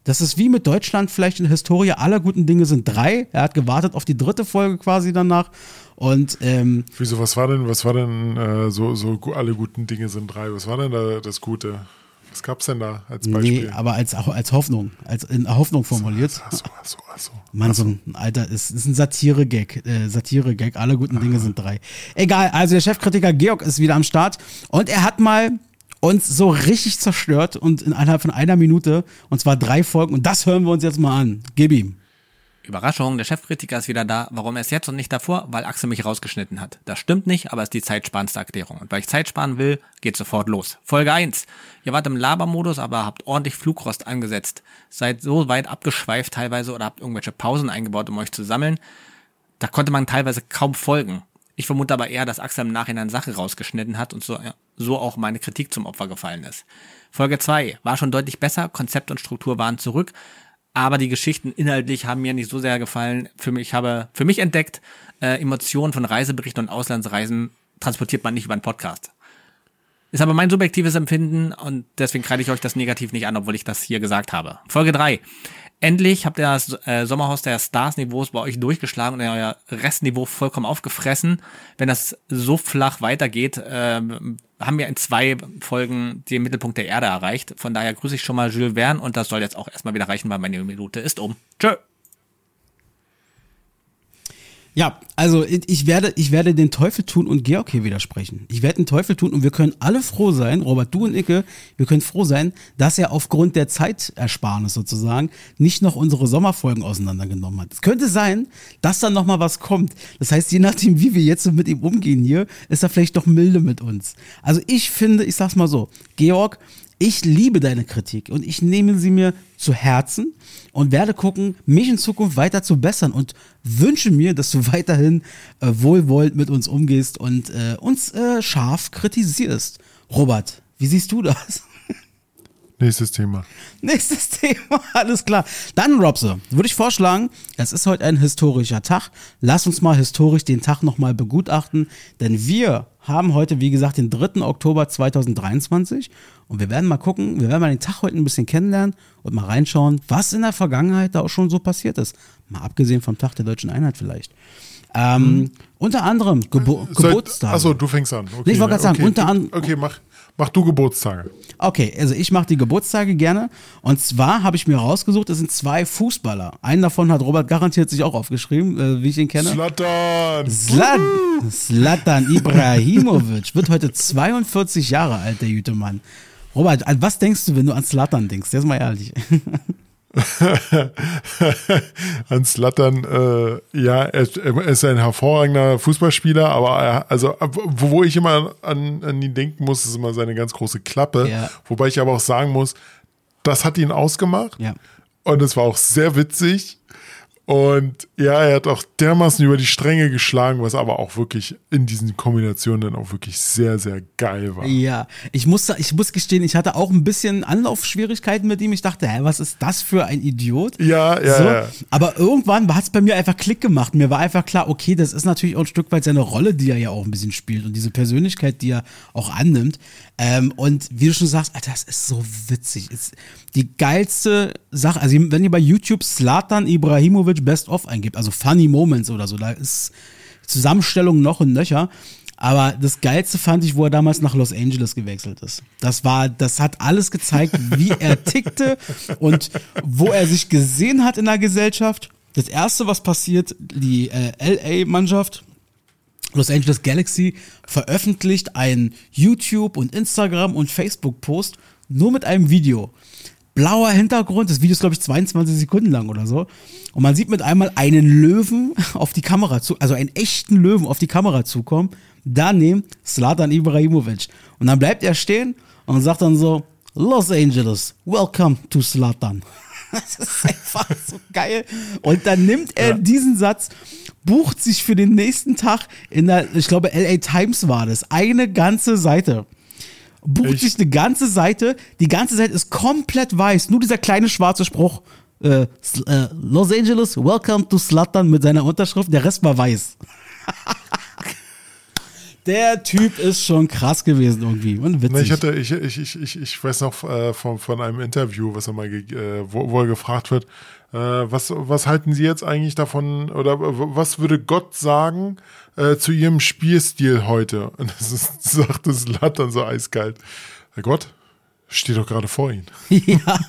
Das ist wie mit Deutschland vielleicht in der Historie. Alle guten Dinge sind drei. Er hat gewartet auf die dritte Folge quasi danach. Und ähm, wieso, was war denn, was war denn äh, so, so alle guten Dinge sind drei? Was war denn da das Gute? Was gab's denn da als Beispiel? nee, aber als, als Hoffnung, als in Hoffnung formuliert. Achso, achso, achso. Mann, so ein Alter, ist, ist ein Satire-Gag. Äh, Satire-Gag. Alle guten Dinge sind drei. Egal, also der Chefkritiker Georg ist wieder am Start und er hat mal uns so richtig zerstört und innerhalb von einer Minute, und zwar drei Folgen, und das hören wir uns jetzt mal an. Gib ihm. Überraschung, der Chefkritiker ist wieder da. Warum erst jetzt und nicht davor? Weil Axel mich rausgeschnitten hat. Das stimmt nicht, aber ist die zeitsparendste Erklärung. Und weil ich Zeit sparen will, geht sofort los. Folge 1. Ihr wart im Labermodus, aber habt ordentlich Flugrost angesetzt. Seid so weit abgeschweift teilweise oder habt irgendwelche Pausen eingebaut, um euch zu sammeln. Da konnte man teilweise kaum folgen. Ich vermute aber eher, dass Axel im Nachhinein Sache rausgeschnitten hat und so, so auch meine Kritik zum Opfer gefallen ist. Folge 2 war schon deutlich besser, Konzept und Struktur waren zurück, aber die Geschichten inhaltlich haben mir nicht so sehr gefallen. Für mich ich habe für mich entdeckt, äh, Emotionen von Reiseberichten und Auslandsreisen transportiert man nicht über einen Podcast. Ist aber mein subjektives Empfinden und deswegen kreide ich euch das negativ nicht an, obwohl ich das hier gesagt habe. Folge drei. Endlich habt ihr das äh, Sommerhaus der Stars-Niveaus bei euch durchgeschlagen und euer Restniveau vollkommen aufgefressen. Wenn das so flach weitergeht, ähm, haben wir in zwei Folgen den Mittelpunkt der Erde erreicht. Von daher grüße ich schon mal Jules Verne und das soll jetzt auch erstmal wieder reichen, weil meine Minute ist um. Tschö. Ja, also ich werde, ich werde den Teufel tun und Georg hier widersprechen. Ich werde den Teufel tun und wir können alle froh sein, Robert, du und Icke, wir können froh sein, dass er aufgrund der Zeitersparnis sozusagen nicht noch unsere Sommerfolgen auseinandergenommen hat. Es könnte sein, dass da noch mal was kommt. Das heißt, je nachdem, wie wir jetzt mit ihm umgehen hier, ist er vielleicht doch milde mit uns. Also ich finde, ich sag's mal so, Georg, ich liebe deine Kritik und ich nehme sie mir zu Herzen und werde gucken, mich in Zukunft weiter zu bessern und wünsche mir, dass du weiterhin äh, wohlwollend mit uns umgehst und äh, uns äh, scharf kritisierst. Robert, wie siehst du das? Nächstes Thema. Nächstes Thema, alles klar. Dann, Robse, würde ich vorschlagen, es ist heute ein historischer Tag. Lass uns mal historisch den Tag nochmal begutachten, denn wir haben heute, wie gesagt, den 3. Oktober 2023 und wir werden mal gucken, wir werden mal den Tag heute ein bisschen kennenlernen und mal reinschauen, was in der Vergangenheit da auch schon so passiert ist. Mal abgesehen vom Tag der deutschen Einheit vielleicht. Ähm, mhm. Unter anderem Gebo Geburtstage. Achso, du fängst an. Okay, nee, ich wollte gerade sagen, okay, unter anderem. Okay, mach. Mach du Geburtstage. Okay, also ich mache die Geburtstage gerne. Und zwar habe ich mir rausgesucht, es sind zwei Fußballer. Einen davon hat Robert garantiert sich auch aufgeschrieben, äh, wie ich ihn kenne. Slatan. Slatan Ibrahimovic wird heute 42 Jahre alt, der Jütemann. Robert, an was denkst du, wenn du an Slatan denkst? Jetzt mal ehrlich. an Slattern, äh, ja, er, er, ist ein hervorragender Fußballspieler, aber er, also, wo, ich immer an, an ihn denken muss, ist immer seine ganz große Klappe. Ja. Wobei ich aber auch sagen muss, das hat ihn ausgemacht. Ja. Und es war auch sehr witzig. Und ja, er hat auch dermaßen über die Stränge geschlagen, was aber auch wirklich in diesen Kombinationen dann auch wirklich sehr, sehr geil war. Ja, ich muss, ich muss gestehen, ich hatte auch ein bisschen Anlaufschwierigkeiten mit ihm. Ich dachte, hä, was ist das für ein Idiot? Ja, ja. So, ja. Aber irgendwann hat es bei mir einfach Klick gemacht. Mir war einfach klar, okay, das ist natürlich auch ein Stück weit seine Rolle, die er ja auch ein bisschen spielt und diese Persönlichkeit, die er auch annimmt. Ähm, und wie du schon sagst, Alter, das ist so witzig. Ist die geilste Sache, also wenn ihr bei YouTube Slatan Ibrahimovic Best of eingibt, also Funny Moments oder so, da ist Zusammenstellung noch und nöcher. Aber das Geilste fand ich, wo er damals nach Los Angeles gewechselt ist. Das war, das hat alles gezeigt, wie er tickte und wo er sich gesehen hat in der Gesellschaft. Das erste, was passiert, die äh, LA-Mannschaft Los Angeles Galaxy veröffentlicht einen YouTube und Instagram und Facebook Post nur mit einem Video. Blauer Hintergrund, das Video ist glaube ich 22 Sekunden lang oder so. Und man sieht mit einmal einen Löwen auf die Kamera zu, also einen echten Löwen auf die Kamera zukommen. Daneben Slatan Ibrahimovic. Und dann bleibt er stehen und sagt dann so, Los Angeles, welcome to Slatan. Das ist einfach so geil. Und dann nimmt er ja. diesen Satz, bucht sich für den nächsten Tag in der, ich glaube, LA Times war das, eine ganze Seite. Bucht Echt? sich eine ganze Seite, die ganze Seite ist komplett weiß, nur dieser kleine schwarze Spruch. Äh, äh, Los Angeles, welcome to Slatan mit seiner Unterschrift, der Rest war weiß. Der Typ ist schon krass gewesen irgendwie und witzig. Ich, hatte, ich, ich, ich, ich, ich weiß noch äh, von, von einem Interview, was er mal, äh, wo, wo er gefragt wird, äh, was, was halten Sie jetzt eigentlich davon oder was würde Gott sagen äh, zu Ihrem Spielstil heute? Und das ist, sagt das Latt dann so eiskalt. Herr Gott, Steht doch gerade vor Ihnen. ja,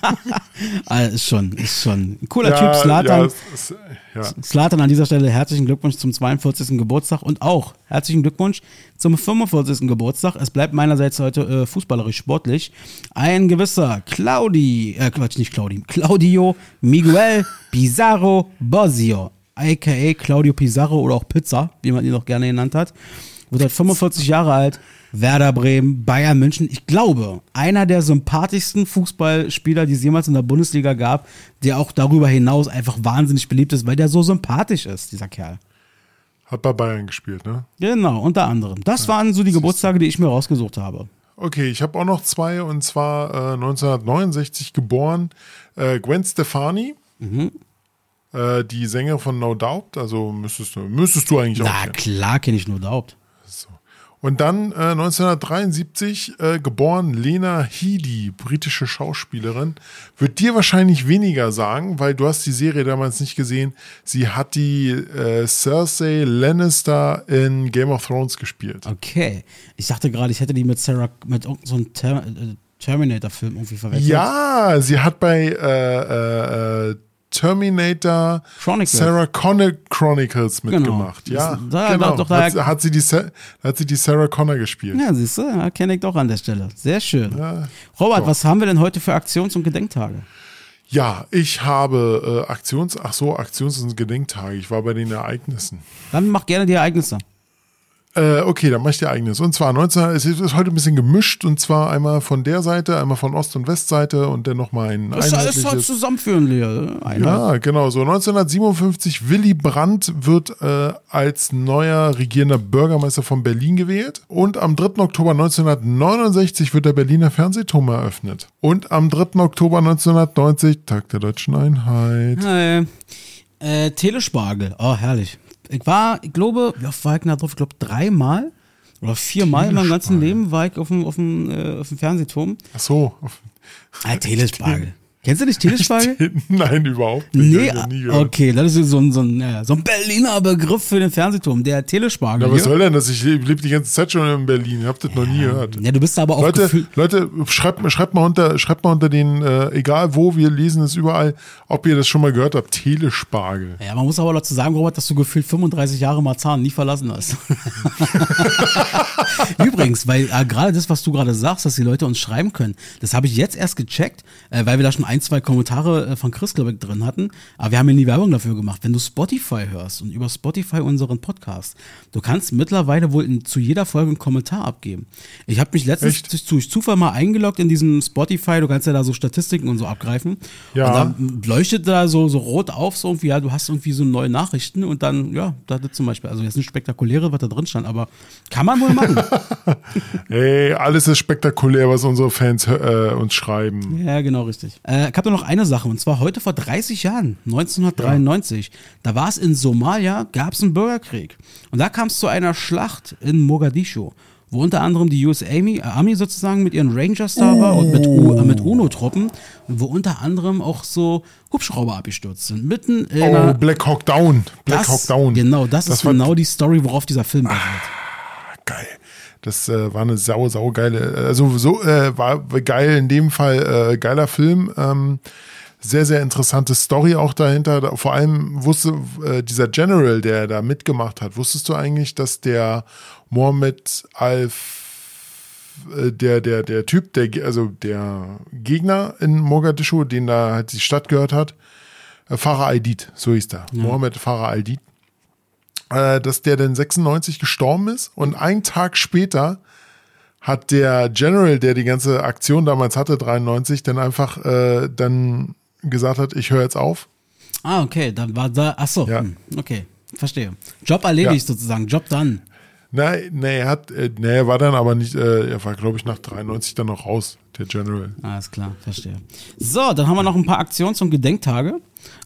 also ist schon, ist schon ein cooler ja, Typ, Slatan. Ja, Slatan an dieser Stelle herzlichen Glückwunsch zum 42. Geburtstag und auch herzlichen Glückwunsch zum 45. Geburtstag. Es bleibt meinerseits heute äh, fußballerisch sportlich. Ein gewisser Claudi, äh Quatsch, nicht Claudi, Claudio Miguel Pizarro Bosio, aka Claudio Pizarro oder auch Pizza, wie man ihn noch gerne genannt hat, wird halt 45 Jahre alt Werder Bremen, Bayern München. Ich glaube, einer der sympathischsten Fußballspieler, die es jemals in der Bundesliga gab, der auch darüber hinaus einfach wahnsinnig beliebt ist, weil der so sympathisch ist, dieser Kerl. Hat bei Bayern gespielt, ne? Genau, unter anderem. Das ja, waren so die Geburtstage, die ich mir rausgesucht habe. Okay, ich habe auch noch zwei und zwar äh, 1969 geboren äh, Gwen Stefani. Mhm. Äh, die Sänger von No Doubt, also müsstest du, müsstest du eigentlich Na, auch. Na klar kenne ich No Doubt. Und dann äh, 1973 äh, geboren Lena Headey, britische Schauspielerin. Wird dir wahrscheinlich weniger sagen, weil du hast die Serie damals nicht gesehen. Sie hat die äh, Cersei Lannister in Game of Thrones gespielt. Okay. Ich dachte gerade, ich hätte die mit Sarah, mit irgendeinem so einem Ter äh, Terminator-Film irgendwie verwechselt. Ja, sie hat bei äh, äh, Terminator Chronicles. Sarah Connor Chronicles mitgemacht. Genau. Ja, da- genau. doch, da- hat, sie- hat, sie die, hat sie die Sarah Connor gespielt. Ja, siehst du, kenne ich doch an der Stelle. Sehr schön. Ja. Robert, Doch. was haben wir denn heute für Aktions- und Gedenktage? Ja, ich habe äh, Aktions, ach so, Aktions- und Gedenktage. Ich war bei den Ereignissen. Dann mach gerne die Ereignisse. Äh, okay, dann mache ich die Ereignis. Und zwar 19, es ist heute ein bisschen gemischt und zwar einmal von der Seite, einmal von Ost- und Westseite und dann nochmal ein Das ist alles halt einheitliches. zusammenführen, Lea. Einheit. Ja, genau. So 1957, Willy Brandt wird äh, als neuer regierender Bürgermeister von Berlin gewählt. Und am 3. Oktober 1969 wird der Berliner Fernsehturm eröffnet. Und am 3. Oktober 1990, Tag der Deutschen Einheit. Äh, äh, Telespargel. Oh, herrlich. Ich war, ich glaube, ich da drauf? Ich glaube, dreimal oder viermal in meinem ganzen. Leben war ich auf dem, auf dem, äh, auf dem Fernsehturm. Ach so. Ah, Telespargel. Kennst du nicht Telespargel? Nein, überhaupt nicht. Nee, gehört. okay, das ist so ein, so, ein, ja, so ein Berliner Begriff für den Fernsehturm, der Telespargel. Na, was soll denn das? Ich lebe die ganze Zeit schon in Berlin. Ich hab das noch nie gehört. Ja, du bist aber auch Leute. Leute, schreibt, schreibt mal unter, schreibt mal unter den, äh, egal wo, wir lesen es überall, ob ihr das schon mal gehört habt. Telespargel. Ja, man muss aber dazu sagen, Robert, dass du gefühlt 35 Jahre Marzahn nie verlassen hast. Übrigens, weil äh, gerade das, was du gerade sagst, dass die Leute uns schreiben können, das habe ich jetzt erst gecheckt, äh, weil wir da schon ein, zwei Kommentare äh, von Chris, glaube ich, drin hatten. Aber wir haben ja nie Werbung dafür gemacht. Wenn du Spotify hörst und über Spotify unseren Podcast, du kannst mittlerweile wohl in, zu jeder Folge einen Kommentar abgeben. Ich habe mich letztens durch, durch Zufall mal eingeloggt in diesem Spotify, du kannst ja da so Statistiken und so abgreifen. Ja. Und dann leuchtet da so, so rot auf, so irgendwie, ja, du hast irgendwie so neue Nachrichten und dann, ja, da zum Beispiel, also jetzt nicht spektakuläre, was da drin stand, aber kann man wohl machen. Ey, alles ist spektakulär, was unsere Fans äh, uns schreiben. ja, genau, richtig. Äh, ich habe noch eine Sache, und zwar heute vor 30 Jahren, 1993, da war es in Somalia, gab es einen Bürgerkrieg. Und da kam es zu einer Schlacht in Mogadischu. Wo unter anderem die US Army, äh, Army sozusagen mit ihren Rangers da war und mit, äh, mit UNO-Truppen, wo unter anderem auch so Hubschrauber abgestürzt sind. Mitten in Oh, Black Hawk Down. Black das, Hawk Down. Genau, das, ist war genau die Story, worauf dieser Film basiert. geil. Das äh, war eine sau, sau geile, also so äh, war geil in dem Fall, äh, geiler Film. Ähm, sehr, sehr interessante Story auch dahinter. Da- Vor allem wusste äh, dieser General, der da mitgemacht hat, wusstest du eigentlich, dass der Mohammed Al äh, der, der, der Typ, der, also der Gegner in Mogadischu, den da halt die Stadt gehört hat, äh, Farah Aidid, so hieß der. Mohammed Farah Aidid äh, dass der dann 96 gestorben ist und einen Tag später hat der General, der die ganze Aktion damals hatte, 93, dann einfach äh, dann gesagt hat, ich höre jetzt auf. Ah, okay, dann war da, ach so, Ja. hm, okay, verstehe. Job erledigt sozusagen, Job dann. Nein, nee, er hat, äh, nee, er war dann aber nicht, äh, er war, glaube ich, nach 93 dann noch raus, der General. Alles klar, verstehe. So, dann haben wir noch ein paar Aktions- und Gedenktage.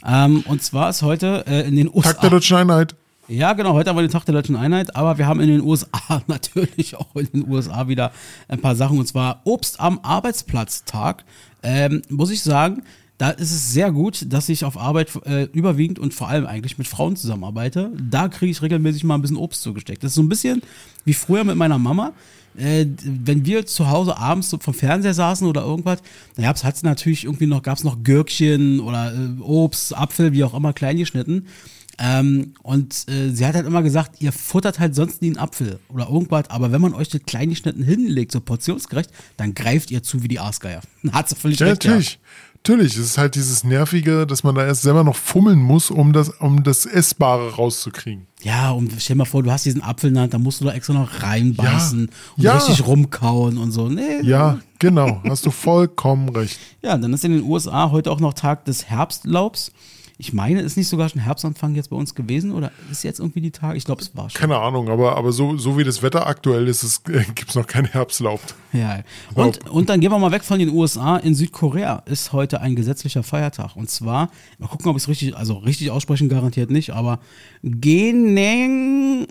Ähm, und zwar ist heute äh, in den USA. Tag der Deutschen Einheit. Ja, genau, heute haben wir den Tag der Deutschen Einheit, aber wir haben in den USA natürlich auch in den USA wieder ein paar Sachen und zwar Obst am Arbeitsplatztag. Ähm, muss ich sagen, da ist es sehr gut, dass ich auf Arbeit äh, überwiegend und vor allem eigentlich mit Frauen zusammenarbeite. Da kriege ich regelmäßig mal ein bisschen Obst zugesteckt. Das ist so ein bisschen wie früher mit meiner Mama. Äh, wenn wir zu Hause abends so vom Fernseher saßen oder irgendwas, da gab's, hat's natürlich irgendwie noch, gab's noch Gürkchen oder äh, Obst, Apfel, wie auch immer, klein geschnitten. Ähm, und äh, sie hat halt immer gesagt, ihr futtert halt sonst nie einen Apfel oder irgendwas, aber wenn man euch das klein geschnitten hinlegt, so portionsgerecht, dann greift ihr zu wie die Aasgeier. Hat sie völlig Ja, recht. natürlich. Natürlich, es ist halt dieses Nervige, dass man da erst selber noch fummeln muss, um das, um das Essbare rauszukriegen. Ja, und stell dir mal vor, du hast diesen Apfel in der Hand, da musst du da extra noch reinbeißen und Ja. richtig rumkauen und so. Nee, Ja, genau, hast du vollkommen recht. Ja, dann ist in den USA heute auch noch Tag des Herbstlaubs. Ich meine, ist nicht sogar schon Herbstanfang jetzt bei uns gewesen oder ist jetzt irgendwie die Tage? Ich glaube, es war schon. Keine Ahnung, aber, aber so, so wie das Wetter aktuell ist, es, äh, gibt es noch keinen Herbstlaub. Ja. Und, und dann gehen wir mal weg von den USA. In Südkorea ist heute ein gesetzlicher Feiertag. Und zwar, mal gucken, ob ich es richtig, also richtig aussprechen, garantiert nicht, aber Geneng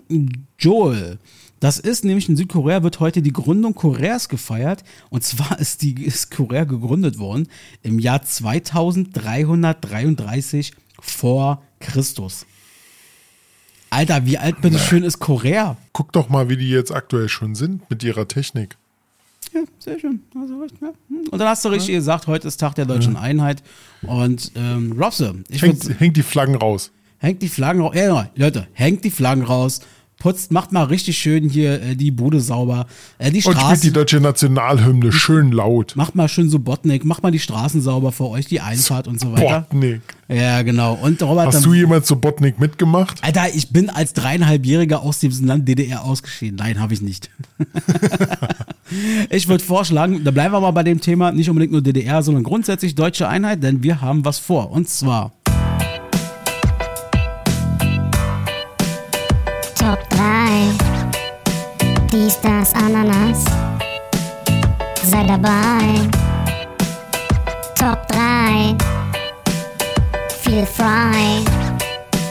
Joel. Das ist nämlich in Südkorea wird heute die Gründung Koreas gefeiert. Und zwar ist, die, ist Korea gegründet worden im Jahr 2333 vor Christus. Alter, wie alt bitte schön ist Korea? Guck doch mal, wie die jetzt aktuell schon sind mit ihrer Technik. Ja, sehr schön. Also, ja. Und dann hast du richtig ja. gesagt, heute ist Tag der deutschen ja. Einheit. Und ähm, Robse, ich hängt, hängt die Flaggen raus. Hängt die Flaggen raus. Ja, Leute, hängt die Flaggen raus putzt, macht mal richtig schön hier äh, die Bude sauber. Äh, die Straßen, Und spielt die deutsche Nationalhymne schön laut. Macht mal schön so Botnik, macht mal die Straßen sauber für euch, die Einfahrt und so weiter. Botnik. Ja, genau. Und Robert, Hast du jemals so Botnik mitgemacht? Alter, ich bin als dreieinhalbjähriger aus diesem Land DDR ausgeschieden. Nein, habe ich nicht. ich würde vorschlagen, da bleiben wir mal bei dem Thema, nicht unbedingt nur DDR, sondern grundsätzlich deutsche Einheit, denn wir haben was vor. Und zwar Top 3. Dies, das, Ananas. Sei dabei. Top 3. Feel frei.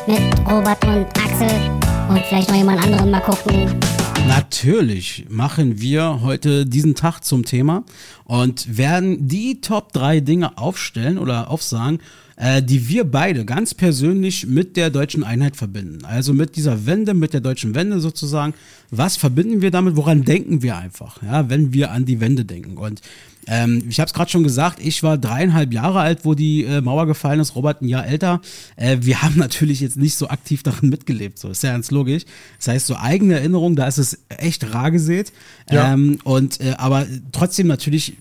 Mit Robert und Axel. Und vielleicht noch jemand anderen mal gucken. Natürlich machen wir heute diesen Tag zum Thema und werden die Top 3 Dinge aufstellen oder aufsagen, äh, die wir beide ganz persönlich mit der deutschen Einheit verbinden. Also mit dieser Wende, mit der deutschen Wende sozusagen. Was verbinden wir damit? Woran denken wir einfach, ja, wenn wir an die Wende denken? Und ähm, ich habe es gerade schon gesagt, ich war dreieinhalb Jahre alt, wo die äh, Mauer gefallen ist, Robert ein Jahr älter. Äh, wir haben natürlich jetzt nicht so aktiv darin mitgelebt, so ist ja ganz logisch. Das heißt, so eigene Erinnerungen, da ist es echt rar gesät. Ja. Ähm, und äh, aber trotzdem natürlich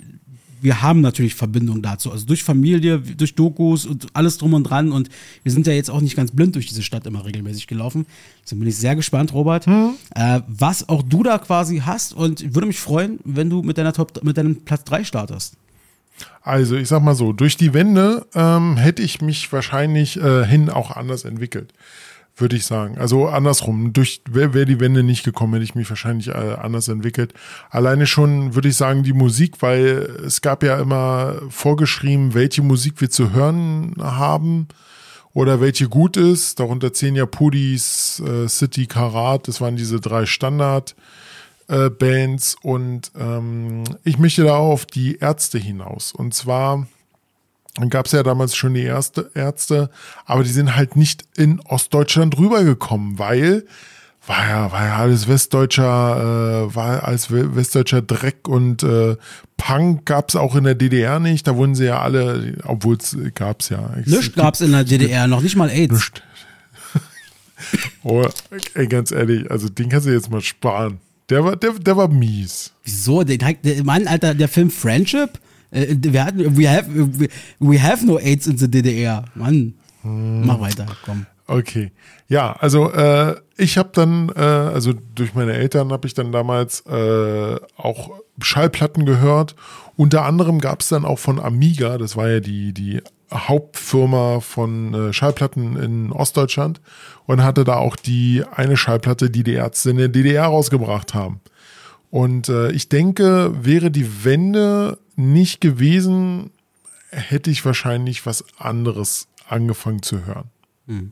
wir haben natürlich Verbindungen dazu. Also durch Familie, durch Dokus und alles drum und dran. Und wir sind ja jetzt auch nicht ganz blind durch diese Stadt immer regelmäßig gelaufen. Deswegen bin ich sehr gespannt, Robert, hm. äh, was auch du da quasi hast. Und würde mich freuen, wenn du mit, deiner Top, mit deinem Platz 3 startest. Also, ich sag mal so, durch die Wende ähm, hätte ich mich wahrscheinlich äh, hin auch anders entwickelt würde ich sagen. Also andersrum, durch wäre wär die Wende nicht gekommen, hätte ich mich wahrscheinlich äh, anders entwickelt. Alleine schon würde ich sagen die Musik, weil es gab ja immer vorgeschrieben, welche Musik wir zu hören haben oder welche gut ist. Darunter zählen ja Pudis, äh, City, Karat, das waren diese drei Standard. Äh, Bands und ähm, ich möchte da auf die Ärzte hinaus. Und zwar dann gab es ja damals schon die erste Ärzte, aber die sind halt nicht in Ostdeutschland rübergekommen, weil war ja, war ja alles westdeutscher, äh, war alles westdeutscher Dreck und äh, Punk gab's auch in der DDR nicht. Da wurden sie ja alle, obwohl es gab's ja. Nichts gab's in der DDR, noch nicht mal AIDS. Nicht. oh, ey, ganz ehrlich, also den kannst du jetzt mal sparen. Der war, der, der war mies. Wieso? Der, der Mann, Alter, der Film Friendship? Äh, wir hatten, we have, we have no AIDS in the DDR. Mann, hm. mach weiter, komm. Okay. Ja, also äh, ich habe dann, äh, also durch meine Eltern habe ich dann damals äh, auch Schallplatten gehört. Unter anderem gab es dann auch von Amiga, das war ja die, die Hauptfirma von äh, Schallplatten in Ostdeutschland und hatte da auch die eine Schallplatte, die die Ärzte in der DDR rausgebracht haben. Und äh, ich denke, wäre die Wende nicht gewesen, hätte ich wahrscheinlich was anderes angefangen zu hören. Hm.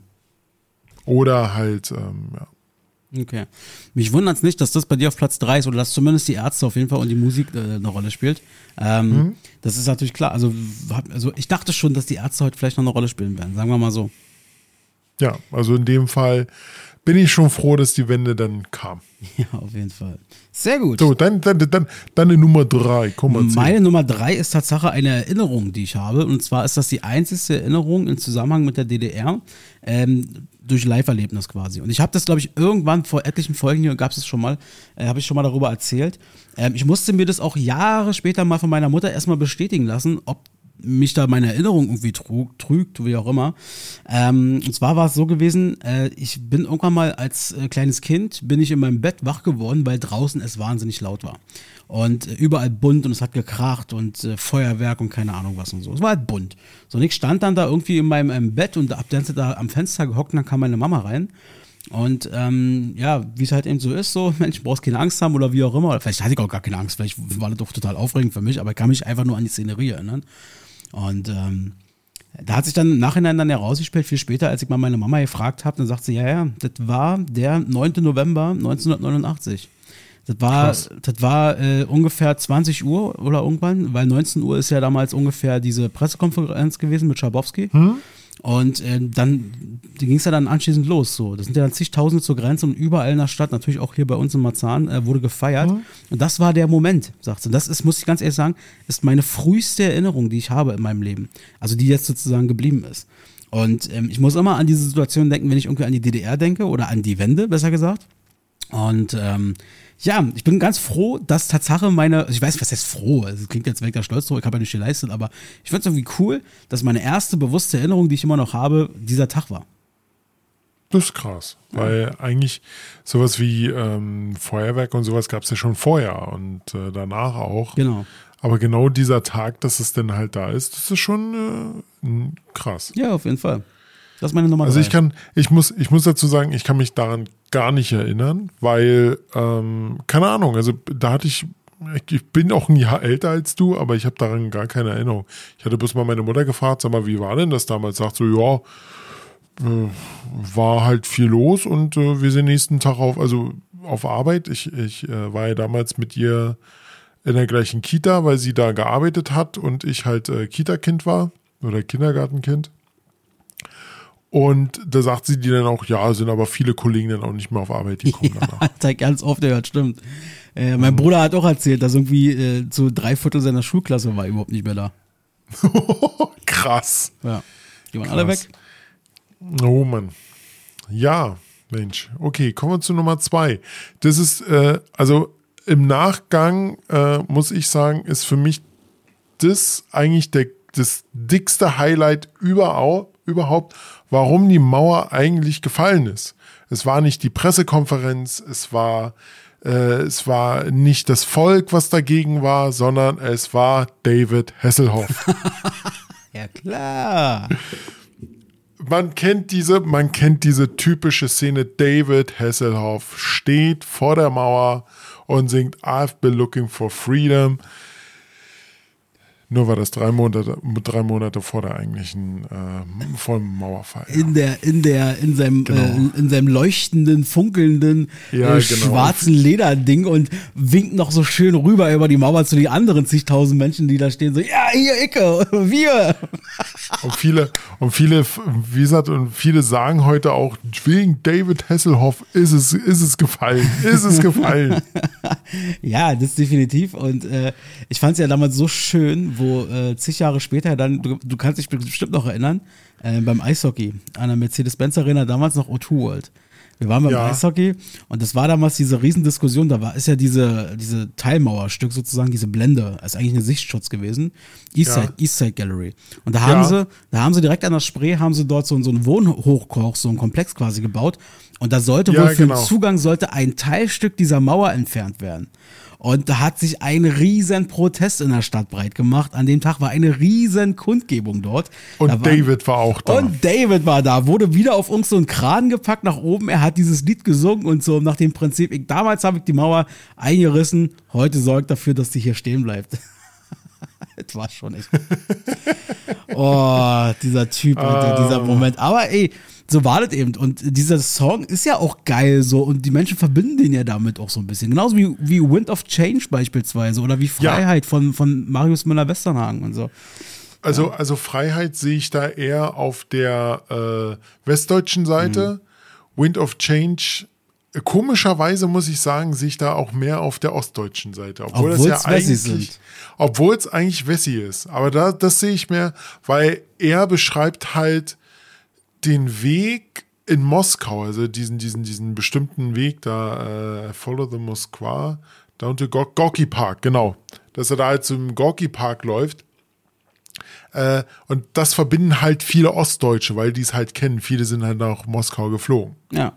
Oder halt, ähm, ja. Okay. Mich wundert es nicht, dass das bei dir auf Platz 3 ist oder dass zumindest die Ärzte auf jeden Fall und die Musik äh, eine Rolle spielt. Ähm, mhm. Das ist natürlich klar. Also, also ich dachte schon, dass die Ärzte heute vielleicht noch eine Rolle spielen werden, sagen wir mal so. Ja, also in dem Fall bin ich schon froh, dass die Wende dann kam. Ja, auf jeden Fall. Sehr gut. So, dann, dann, dann deine Nummer drei. Komm mal Meine Nummer drei ist Tatsache eine Erinnerung, die ich habe. Und zwar ist das die einzige Erinnerung im Zusammenhang mit der DDR. Ähm, durch Live-Erlebnis quasi. Und ich habe das, glaube ich, irgendwann vor etlichen Folgen hier, gab es schon mal, äh, habe ich schon mal darüber erzählt. Ähm, ich musste mir das auch Jahre später mal von meiner Mutter erstmal bestätigen lassen, ob mich da meine Erinnerung irgendwie trug, trügt, wie auch immer. Ähm, und zwar war es so gewesen, äh, ich bin irgendwann mal als äh, kleines Kind, bin ich in meinem Bett wach geworden, weil draußen es wahnsinnig laut war. Und äh, überall bunt und es hat gekracht und äh, Feuerwerk und keine Ahnung was und so. Es war halt bunt. So, und ich stand dann da irgendwie in meinem, meinem Bett und ab dann da am Fenster gehockt und dann kam meine Mama rein. Und ähm, ja, wie es halt eben so ist, so, Mensch, brauchst keine Angst haben oder wie auch immer. Vielleicht hatte ich auch gar keine Angst, vielleicht war das doch total aufregend für mich, aber ich kann mich einfach nur an die Szenerie erinnern. Und ähm, Da hat sich dann im Nachhinein dann herausgestellt, viel später, als ich mal meine Mama gefragt habe, dann sagt sie, ja, ja, das war der 9. November 1989. Das war, Krass. das war äh, ungefähr 20 Uhr oder irgendwann, weil 19 Uhr ist ja damals ungefähr diese Pressekonferenz gewesen mit Schabowski. Und äh, dann ging es ja dann anschließend los. So, das sind ja dann zigtausende zur Grenze und überall in der Stadt, natürlich auch hier bei uns in Marzahn, äh, wurde gefeiert. Und das war der Moment, sagt sie. Das ist, muss ich ganz ehrlich sagen, ist meine früheste Erinnerung, die ich habe in meinem Leben. Also die jetzt sozusagen geblieben ist. Und ähm, ich muss immer an diese Situation denken, wenn ich irgendwie an die DDR denke oder an die Wende, besser gesagt. Und ähm, ja, ich bin ganz froh, dass Tatsache meine, also ich weiß, was heißt froh, es klingt jetzt weg der Stolz drauf, ich habe ja nicht geleistet, aber ich finde es irgendwie cool, dass meine erste bewusste Erinnerung, die ich immer noch habe, dieser Tag war. Das ist krass, weil eigentlich sowas wie ähm, Feuerwerk und sowas gab es ja schon vorher und äh, danach auch. Genau. Aber genau dieser Tag, dass es denn halt da ist, das ist schon äh, krass. Ja, auf jeden Fall. Das ist meine Nummer Also ich kann, ich muss, ich muss dazu sagen, ich kann mich daran gar nicht erinnern, weil, ähm, keine Ahnung, also da hatte ich, ich, bin auch ein Jahr älter als du, aber ich habe daran gar keine Erinnerung. Ich hatte bloß mal meine Mutter gefragt, sag mal, wie war denn das damals? Sagt so, ja, äh, war halt viel los und äh, wir sind nächsten Tag auf, also auf Arbeit. Ich, ich äh, war ja damals mit ihr in der gleichen Kita, weil sie da gearbeitet hat und ich halt äh, Kita-Kind war oder Kindergartenkind. Und da sagt sie die dann auch, ja, sind aber viele Kollegen dann auch nicht mehr auf Arbeit gekommen danach. Hat er ganz oft gehört, stimmt. Äh, mein Bruder hat auch erzählt, dass irgendwie äh, so drei Viertel seiner Schulklasse war überhaupt nicht mehr da. Krass. Ja. Die waren alle weg. Oh Mann. Ja, Mensch. Okay, kommen wir zu Nummer zwei. Das ist, äh, also im Nachgang äh, muss ich sagen, ist für mich das eigentlich der, das dickste Highlight überau, überhaupt, warum die Mauer eigentlich gefallen ist. Es war nicht die Pressekonferenz, es war, äh, es war nicht das Volk, was dagegen war, sondern es war David Hasselhoff. Ja, klar. man kennt diese, man kennt diese typische Szene. David Hasselhoff steht vor der Mauer und singt I've been looking for freedom. Nur war das drei Monate, drei Monate vor der eigentlichen äh, vor dem Mauerfall. in der in der in seinem Genau. äh, in seinem leuchtenden funkelnden Ja, äh, genau. schwarzen Lederding und winkt noch so schön rüber über die Mauer zu den anderen zigtausend Menschen die da stehen so ja hier Icke wir Und viele, und viele, wie gesagt, und viele sagen heute auch, wegen David Hasselhoff ist es, ist es gefallen, ist es gefallen. ja das definitiv und äh, ich fand es ja damals so schön wo äh, zig Jahre später dann du, du kannst dich bestimmt noch erinnern äh, beim Eishockey an der Mercedes-Benz Arena damals noch O2 World wir waren beim Ja. Eishockey und das war damals diese Riesendiskussion, da war ist ja diese, diese Teilmauerstück sozusagen, diese Blende, ist eigentlich ein Sichtschutz gewesen. Eastside, Ja. Eastside Gallery. Und da haben Ja. sie, da haben sie direkt an der Spree, haben sie dort so, so einen Wohnhochkoch, so einen Komplex quasi gebaut. Und da sollte wohl für genau. den Zugang sollte ein Teilstück dieser Mauer entfernt werden. Und da hat sich ein riesen Protest in der Stadt breit gemacht. An dem Tag war eine riesen Kundgebung dort. Und waren- David war auch da. und David war da, wurde wieder auf uns so einen Kran gepackt nach oben. Er hat dieses Lied gesungen und so nach dem Prinzip, ich, damals habe ich die Mauer eingerissen, heute sorgt dafür, dass die hier stehen bleibt. das war schon echt. Oh, dieser Typ, Alter, Ah. dieser Moment. Aber ey, so war das eben. Und dieser Song ist ja auch geil so und die Menschen verbinden den ja damit auch so ein bisschen. Genauso wie, wie Wind of Change beispielsweise oder wie Ja. Freiheit von, von Marius Müller-Westernhagen und so. Also, also Freiheit sehe ich da eher auf der äh, westdeutschen Seite. Wind of Change, komischerweise muss ich sagen, sehe ich da auch mehr auf der ostdeutschen Seite. Obwohl das ja Obwohl's Wessis eigentlich, obwohl es eigentlich Wessi ist. Aber da, das sehe ich mehr, weil er beschreibt halt den Weg in Moskau, also diesen, diesen, diesen bestimmten Weg da, äh, Follow the Moskwa, down to Gor- Gorky Park, genau. Dass er da halt zum Gorky Park läuft. Äh, und das verbinden halt viele Ostdeutsche, weil die es halt kennen. Viele sind halt nach Moskau geflogen. Ja.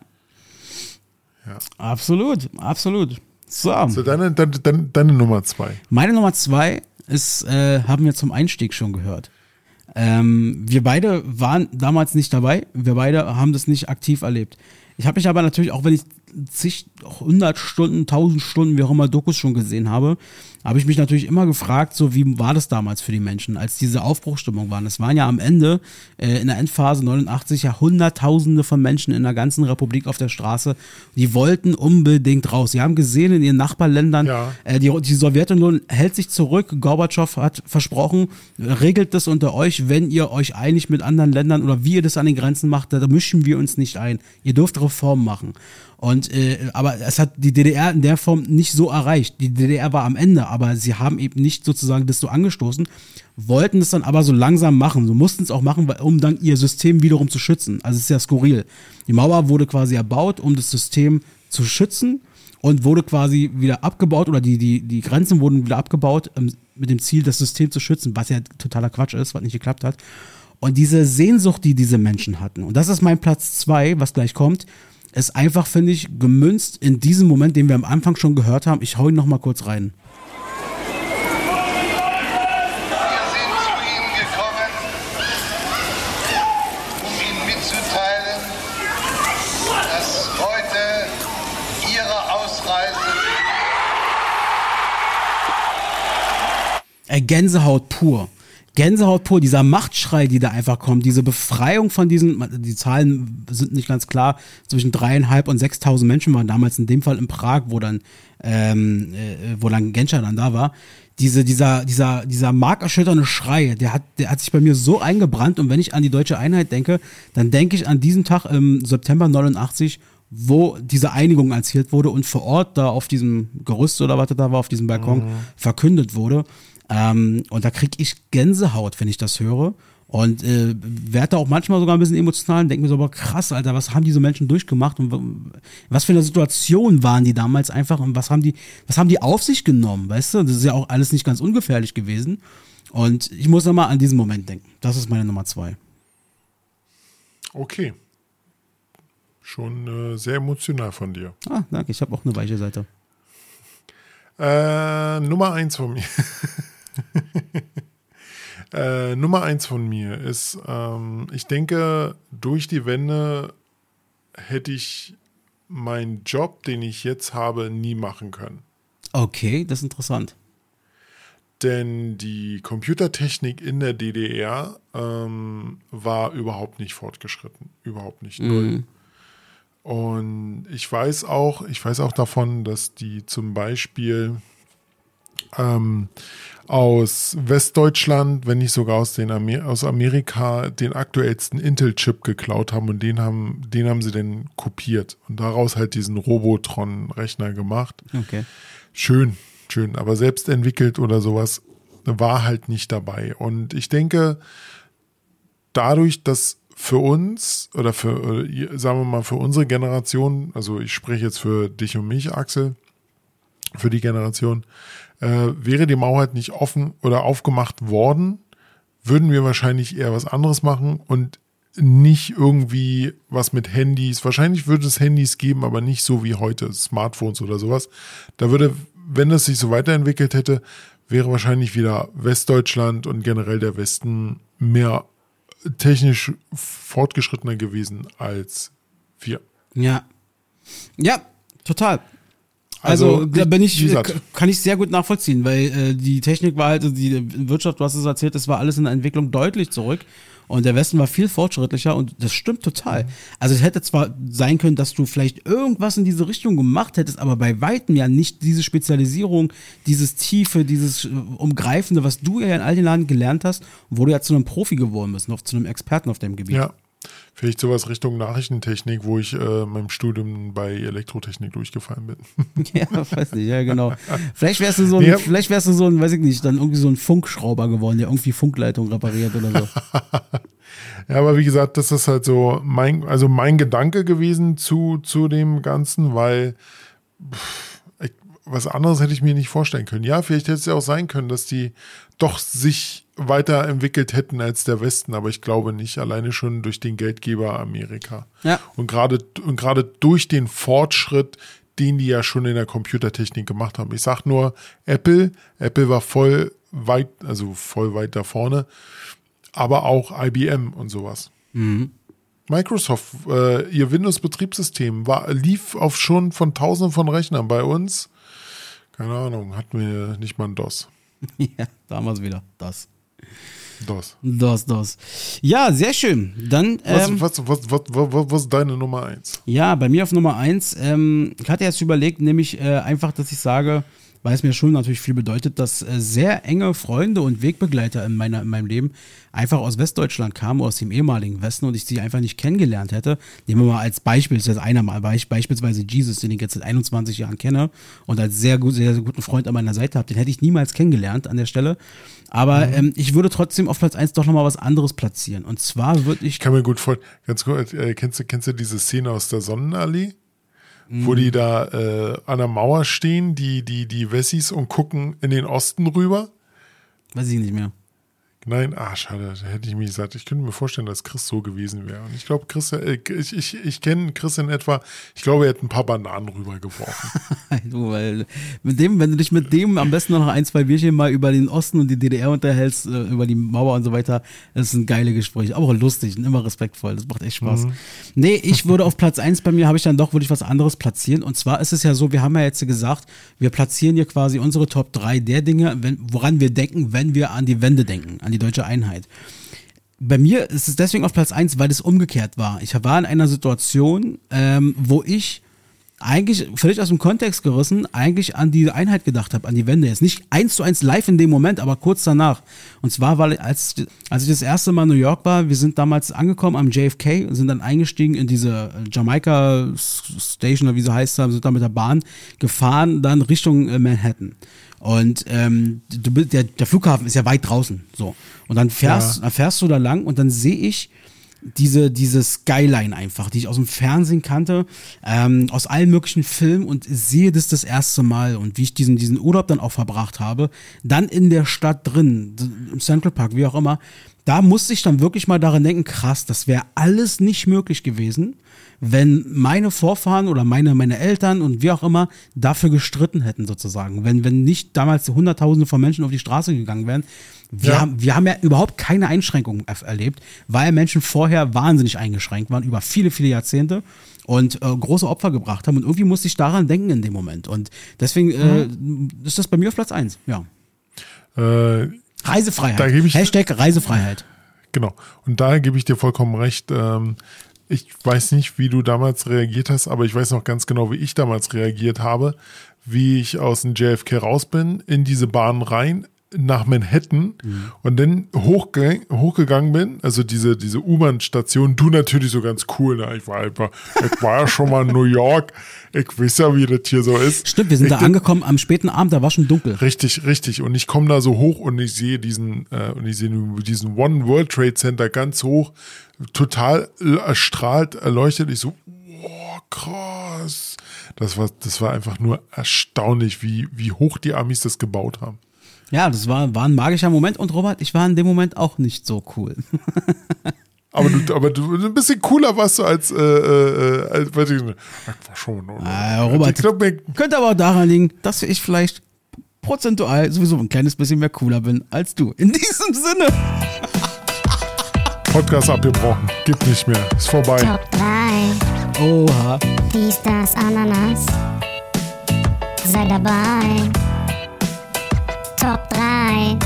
Ja. Absolut, absolut. So, So, deine, deine, deine, deine Nummer zwei. meine Nummer zwei ist, äh, haben wir zum Einstieg schon gehört. Ähm, wir beide waren damals nicht dabei. Wir beide haben das nicht aktiv erlebt. Ich habe mich aber natürlich, auch wenn ich zig, 100 Stunden, 1000 Stunden, wie auch immer Dokus schon gesehen habe, habe ich mich natürlich immer gefragt, so wie war das damals für die Menschen, als diese Aufbruchstimmung waren. Es waren ja am Ende, äh, in der Endphase 89, ja Hunderttausende von Menschen in der ganzen Republik auf der Straße, die wollten unbedingt raus. Sie haben gesehen in ihren Nachbarländern, Ja. äh, die, die Sowjetunion hält sich zurück. Gorbatschow hat versprochen, regelt das unter euch, wenn ihr euch einig mit anderen Ländern oder wie ihr das an den Grenzen macht, da mischen wir uns nicht ein. Ihr dürft Reformen machen. Und äh, aber es hat die DDR in der Form nicht so erreicht. Die DDR war am Ende, aber sie haben eben nicht sozusagen das so angestoßen, wollten es dann aber so langsam machen. So mussten es auch machen, um dann ihr System wiederum zu schützen. Also es ist ja skurril. Die Mauer wurde quasi erbaut, um das System zu schützen und wurde quasi wieder abgebaut oder die, die, die Grenzen wurden wieder abgebaut ähm, mit dem Ziel, das System zu schützen, was ja totaler Quatsch ist, was nicht geklappt hat. Und diese Sehnsucht, die diese Menschen hatten, und das ist mein Platz zwei, was gleich kommt, ist einfach, finde ich, gemünzt in diesem Moment, den wir am Anfang schon gehört haben. Ich hau ihn noch mal kurz rein. Gänsehaut pur. Gänsehaut pur, dieser Machtschrei, die da einfach kommt, diese Befreiung von diesen, die Zahlen sind nicht ganz klar, zwischen dreieinhalb und sechstausend Menschen waren damals in dem Fall in Prag, wo dann, ähm, äh, wo dann Genscher dann da war. Diese, dieser, dieser, dieser markerschütternde Schrei, der hat, der hat sich bei mir so eingebrannt und wenn ich an die deutsche Einheit denke, dann denke ich an diesen Tag im September 89, wo diese Einigung erzielt wurde und vor Ort da auf diesem Gerüst oder was da war, auf diesem Balkon verkündet wurde. Ähm, und da krieg ich Gänsehaut, wenn ich das höre. Und äh, werde da auch manchmal sogar ein bisschen emotional und denke mir so, aber krass, Alter, was haben diese Menschen durchgemacht und was für eine Situation waren die damals einfach und was haben die, was haben die auf sich genommen, weißt du? Das ist ja auch alles nicht ganz ungefährlich gewesen. Und ich muss nochmal an diesen Moment denken. Das ist meine Nummer zwei. Okay. Schon äh, sehr emotional von dir. Ah, danke, ich habe auch eine weiche Seite. Äh, Nummer eins von mir. äh, Nummer eins von mir ist, ähm, ich denke, durch die Wende hätte ich meinen Job, den ich jetzt habe, nie machen können. Okay, das ist interessant. Denn die Computertechnik in der DDR ähm, war überhaupt nicht fortgeschritten. Überhaupt nicht. Null. Und ich weiß auch, ich weiß auch davon, dass die zum Beispiel ähm, aus Westdeutschland, wenn nicht sogar aus, den Amer aus Amerika, den aktuellsten Intel-Chip geklaut haben und den haben, den haben sie dann kopiert und daraus halt diesen Robotron-Rechner gemacht. Okay. Schön, schön, aber selbst entwickelt oder sowas war halt nicht dabei. Und ich denke, dadurch, dass für uns oder für, sagen wir mal, für unsere Generation, also ich spreche jetzt für dich und mich, Axel, für die Generation, äh, wäre die Mauer halt nicht offen oder aufgemacht worden, würden wir wahrscheinlich eher was anderes machen und nicht irgendwie was mit Handys. Wahrscheinlich würde es Handys geben, aber nicht so wie heute, Smartphones oder sowas. Da würde, wenn es sich so weiterentwickelt hätte, wäre wahrscheinlich wieder Westdeutschland und generell der Westen mehr technisch fortgeschrittener gewesen als wir. Ja. Ja, total. Also, Also, da bin ich, wie gesagt. k- kann ich sehr gut nachvollziehen, weil äh, die Technik war halt, also die Wirtschaft, du hast es erzählt, das war alles in der Entwicklung deutlich zurück. Und der Westen war viel fortschrittlicher und das stimmt total. Mhm. Also es hätte zwar sein können, dass du vielleicht irgendwas in diese Richtung gemacht hättest, aber bei weitem ja nicht diese Spezialisierung, dieses Tiefe, dieses äh, Umgreifende, was du ja in all den Jahren gelernt hast, wo du ja zu einem Profi geworden bist, noch zu einem Experten auf dem Gebiet. Ja. Vielleicht sowas Richtung Nachrichtentechnik, wo ich äh, meinem Studium bei Elektrotechnik durchgefallen bin. Ja, weiß nicht, ja, genau. Vielleicht wärst du so ein, Ja. vielleicht wärst du so ein, weiß ich nicht, dann irgendwie so ein Funkschrauber geworden, der irgendwie Funkleitung repariert oder so. Ja, aber wie gesagt, das ist halt so mein, also mein Gedanke gewesen zu, zu dem Ganzen, weil pff, was anderes hätte ich mir nicht vorstellen können. Ja, vielleicht hätte es ja auch sein können, dass die doch sich weiterentwickelt hätten als der Westen, aber ich glaube nicht, alleine schon durch den Geldgeber Amerika. Ja. Und gerade und gerade durch den Fortschritt, den die ja schon in der Computertechnik gemacht haben. Ich sag nur Apple, Apple war voll weit, also voll weit da vorne, aber auch IBM und sowas. Microsoft, äh, ihr Windows-Betriebssystem war, lief auf schon von tausenden von Rechnern. Bei uns, keine Ahnung, hatten wir nicht mal ein DOS. ja, damals wieder. Das. DOS. Das, das. Ja, sehr schön. Dann. Was, Ähm, was, was, was, was, ist deine Nummer eins? Ja, bei mir auf Nummer eins. Ähm, ich hatte jetzt überlegt, nämlich äh, einfach, dass ich sage, weil es mir schon natürlich viel bedeutet, dass äh, sehr enge Freunde und Wegbegleiter in, meiner, in meinem Leben einfach aus Westdeutschland kamen, aus dem ehemaligen Westen und ich sie einfach nicht kennengelernt hätte. Nehmen wir mal als Beispiel, das ist einer mal, Beis- beispielsweise Jesus, den ich jetzt seit 21 Jahren kenne und als sehr, gut, sehr, sehr guten Freund an meiner Seite habe, den hätte ich niemals kennengelernt an der Stelle. Aber ähm, ich würde trotzdem auf Platz eins doch nochmal was anderes platzieren. Und zwar würde ich Ich kann mir gut vorstellen, ganz kurz, äh, kennst, du, kennst du diese Szene aus der Sonnenallee? Wo die da äh, an der Mauer stehen, die, die, die Wessis und gucken in den Osten rüber? Weiß ich nicht mehr. Nein, ah, schade, da hätte ich mich gesagt. Ich könnte mir vorstellen, dass Chris so gewesen wäre. Und ich glaube, Chris, äh, ich, ich, ich kenne Chris in etwa, ich glaube, er hätte ein paar Bananen rübergeworfen. Du, weil mit dem, wenn du dich mit dem am besten noch ein, zwei Bierchen mal über den Osten und die DDR unterhältst, äh, über die Mauer und so weiter, das ist ein geile Gespräch. Aber auch lustig und immer respektvoll. Das macht echt Spaß. Nee, ich würde auf Platz eins bei mir, habe ich dann doch, würde ich was anderes platzieren. Und zwar ist es ja so, wir haben ja jetzt gesagt, wir platzieren hier quasi unsere Top 3 der Dinge, wenn, woran wir denken, wenn wir an die Wende denken, an die deutsche Einheit bei mir ist es deswegen auf Platz eins, weil es umgekehrt war. Ich war in einer Situation, ähm, wo ich eigentlich völlig aus dem Kontext gerissen, eigentlich an die Einheit gedacht habe, an die Wende. Jetzt nicht eins zu eins live in dem Moment, aber kurz danach. Und zwar, weil als, als ich das erste Mal in New York war, wir sind damals angekommen am JFK und sind dann eingestiegen in diese Jamaika Station oder wie sie heißt, sind da mit der Bahn gefahren, dann Richtung äh, Manhattan. Und ähm, du, bist- der, der Flughafen ist ja weit draußen. So. Und dann fährst, Ja. dann fährst du da lang und dann sehe ich diese, diese Skyline einfach, die ich aus dem Fernsehen kannte, ähm, aus allen möglichen Filmen und sehe das das erste Mal und wie ich diesen, diesen Urlaub dann auch verbracht habe, dann in der Stadt drin, im Central Park, wie auch immer, da musste ich dann wirklich mal daran denken, krass, das wäre alles nicht möglich gewesen, wenn meine Vorfahren oder meine, meine Eltern und wie auch immer dafür gestritten hätten sozusagen. Wenn, wenn nicht damals Hunderttausende von Menschen auf die Straße gegangen wären. Wir, Ja. haben, wir haben ja überhaupt keine Einschränkungen erlebt, weil Menschen vorher wahnsinnig eingeschränkt waren, über viele, viele Jahrzehnte und äh, große Opfer gebracht haben. Und irgendwie musste ich daran denken in dem Moment. Und deswegen äh, ist das bei mir auf Platz eins. Ja. äh, Reisefreiheit. Da gebe ich- Hashtag Reisefreiheit. Genau. Und da gebe ich dir vollkommen recht. Ähm, ich weiß nicht, wie du damals reagiert hast, aber ich weiß noch ganz genau, wie ich damals reagiert habe, wie ich aus dem JFK raus bin, in diese Bahn rein, nach Manhattan und dann hochge hochgegangen bin, also diese, diese U-Bahn-Station, du natürlich so ganz cool, ne? ich war einfach, ich war ja schon mal in New York, ich weiß ja, wie das hier so ist. Stimmt, wir sind ich da angekommen am späten Abend, da war schon dunkel. Richtig, richtig. Und ich komme da so hoch und ich sehe diesen, äh, und ich sehe diesen One World Trade Center ganz hoch, total erstrahlt, erleuchtet. Ich so, wow, krass. Das war, das war einfach nur erstaunlich, wie, wie hoch die Amis das gebaut haben. Ja, das war, war ein magischer Moment und Robert, ich war in dem Moment auch nicht so cool. Aber du, aber du, ein bisschen cooler warst du als, äh, äh, als, weiß ich nicht. Ich war schon, oder? Ah, Robert. Ich glaub, mir, Könnte aber auch daran liegen, dass ich vielleicht prozentual sowieso ein kleines bisschen mehr cooler bin als du. In diesem Sinne. Podcast abgebrochen. Gibt nicht mehr. Ist vorbei. Top 3. Oha. Dies, das, Ananas. Sei dabei. Top 3.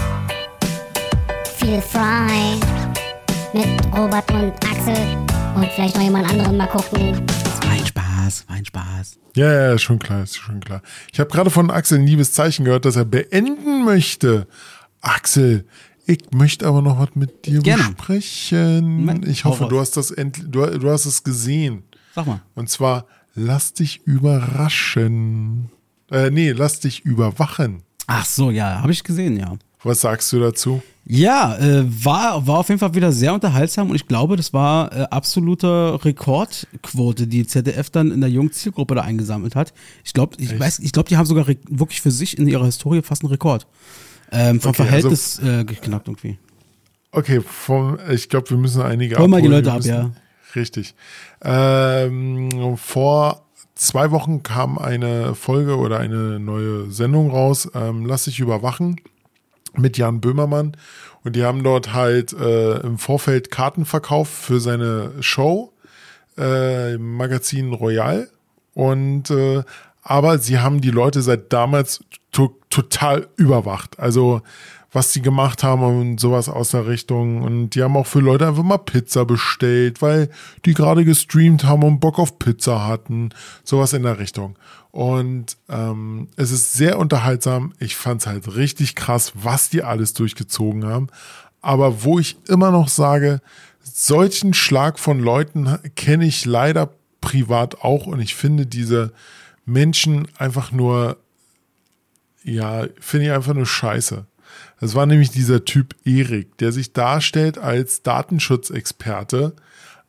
Feel frei. Mit Robert und Axel. Und vielleicht noch jemand anderen mal gucken. Das war ein Spaß, war ein Spaß. Ja, ja, ist schon klar, ist schon klar. Ich habe gerade von Axel ein liebes Zeichen gehört, dass er beenden möchte. Axel, ich möchte aber noch was mit dir Gerne. besprechen. Ich hoffe, du hast das endlich, du, du hast es gesehen. Sag mal. Und zwar, lass dich überraschen. Äh, nee, lass dich überwachen. Ach so, ja, habe ich gesehen, ja. Was sagst du dazu? Ja, äh, war, war auf jeden Fall wieder sehr unterhaltsam und ich glaube, das war äh, absolute Rekordquote, die ZDF dann in der jungen Zielgruppe da eingesammelt hat. Ich glaube, ich Echt? weiß, ich glaube, die haben sogar wirklich für sich in ihrer Historie fast einen Rekord. Ähm, vom Okay, Verhältnis äh, geknackt irgendwie. Okay, vom, ich glaube, wir müssen einige Hol mal die. Leute ab, ja. Richtig. Ähm, vor zwei Wochen kam eine Folge oder eine neue Sendung raus, ähm, Lass dich überwachen. mit Jan Böhmermann. Und die haben dort halt äh, im Vorfeld Karten verkauft für seine Show, äh, im Magazin Royal. Und äh, aber sie haben die Leute seit damals to total überwacht. Also was sie gemacht haben und sowas aus der Richtung. Und die haben auch für Leute einfach mal Pizza bestellt, weil die gerade gestreamt haben und Bock auf Pizza hatten. Sowas in der Richtung. Und ähm, es ist sehr unterhaltsam. Ich fand es halt richtig krass, was die alles durchgezogen haben. Aber wo ich immer noch sage, solchen Schlag von Leuten kenne ich leider privat auch und ich finde diese Menschen einfach nur, ja, finde ich einfach nur scheiße. Das war nämlich dieser Typ Erik, der sich darstellt als Datenschutzexperte,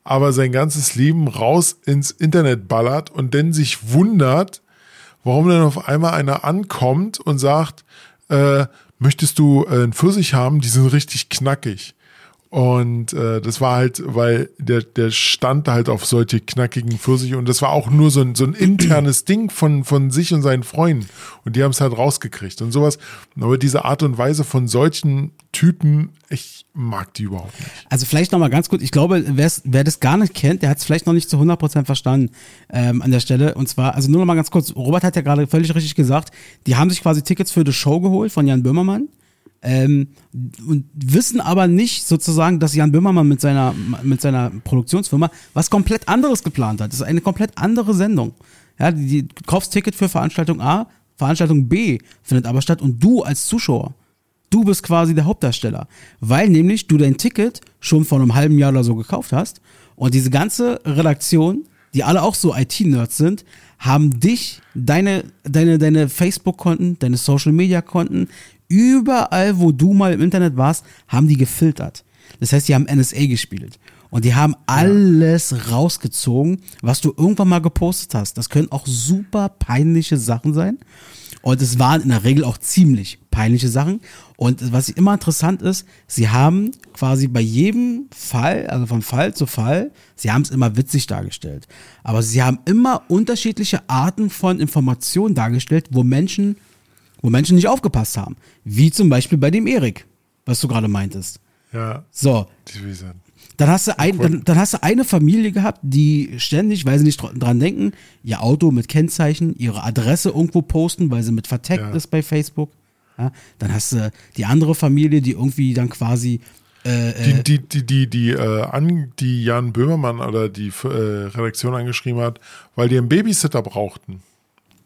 aber sein ganzes Leben raus ins Internet ballert und dann sich wundert, warum dann auf einmal einer ankommt und sagt, äh, möchtest du äh, einen Pfirsich haben? Die sind richtig knackig. Und äh, das war halt, weil der, der stand halt auf solche knackigen Pfirsiche und das war auch nur so ein, so ein internes Ding von, von sich und seinen Freunden. Und die haben es halt rausgekriegt und sowas. Aber diese Art und Weise von solchen Typen, ich mag die überhaupt nicht. Also vielleicht nochmal ganz gut, ich glaube, wer das gar nicht kennt, der hat es vielleicht noch nicht zu 100% verstanden ähm, an der Stelle. Und zwar, also nur nochmal ganz kurz, Robert hat ja gerade völlig richtig gesagt, die haben sich quasi Tickets für die Show geholt von Jan Böhmermann. Ähm, und wissen aber nicht sozusagen, dass Jan Böhmermann mit seiner, mit seiner Produktionsfirma was komplett anderes geplant hat. Das ist eine komplett andere Sendung. Ja, die, die, kaufst Ticket für Veranstaltung A, Veranstaltung B findet aber statt und du als Zuschauer, du bist quasi der Hauptdarsteller. Weil nämlich du dein Ticket schon vor einem halben Jahr oder so gekauft hast und diese ganze Redaktion, die alle auch so IT-Nerds sind, haben dich, deine, deine, deine Facebook-Konten, deine Social-Media-Konten, überall, wo du mal im Internet warst, haben die gefiltert. Das heißt, die haben NSA gespielt. Und die haben alles rausgezogen, was du irgendwann mal gepostet hast. Das können auch super peinliche Sachen sein. Und es waren in der Regel auch ziemlich peinliche Sachen. Und was immer interessant ist, sie haben quasi bei jedem Fall, also von Fall zu Fall, sie haben es immer witzig dargestellt. Aber sie haben immer unterschiedliche Arten von Informationen dargestellt, wo Menschen, wo Menschen nicht aufgepasst haben. Wie zum Beispiel bei dem Erik, was du gerade meintest. Ja, So, dann hast du ein, dann, dann hast du eine Familie gehabt, die ständig, weil sie nicht dr- dran denken, ihr Auto mit Kennzeichen, ihre Adresse irgendwo posten, weil sie mit vertaggt Ja. ist bei Facebook. Ja, dann hast du die andere Familie, die irgendwie dann quasi äh, äh, Die, die, die, die, die, äh, an, die Jan Böhmermann oder die äh, Redaktion angeschrieben hat, weil die einen Babysitter brauchten.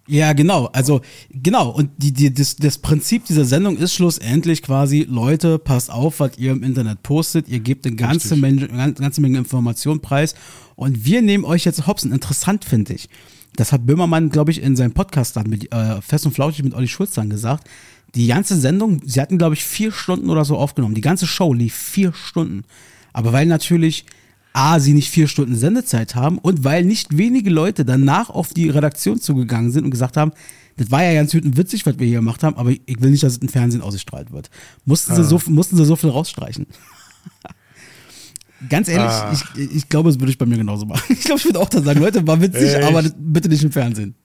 Ja, genau. Also, genau. Und die, die, das, das Prinzip dieser Sendung ist schlussendlich quasi, Leute, passt auf, was ihr im Internet postet. Ihr gebt eine ganze Menge, eine ganze Menge Informationen preis. Und wir nehmen euch jetzt Hopsen. Interessant finde ich. Das hat Böhmermann, glaube ich, in seinem Podcast dann mit äh, Fest und Flauschig mit Olli Schulz dann gesagt. Die ganze Sendung, sie hatten, glaube ich, vier Stunden oder so aufgenommen. Die ganze Show lief vier Stunden. Aber weil natürlich A, sie nicht vier Stunden Sendezeit haben und weil nicht wenige Leute danach auf die Redaktion zugegangen sind und gesagt haben, das war ja ganz witzig, was wir hier gemacht haben, aber ich will nicht, dass es im Fernsehen ausgestrahlt wird. Mussten, sie, so, mussten sie so viel rausstreichen. Ganz ehrlich, Ah. ich, ich glaube, das würde ich bei mir genauso machen. Ich glaube, ich würde auch dann sagen, Leute, war witzig, Echt? aber bitte nicht im Fernsehen.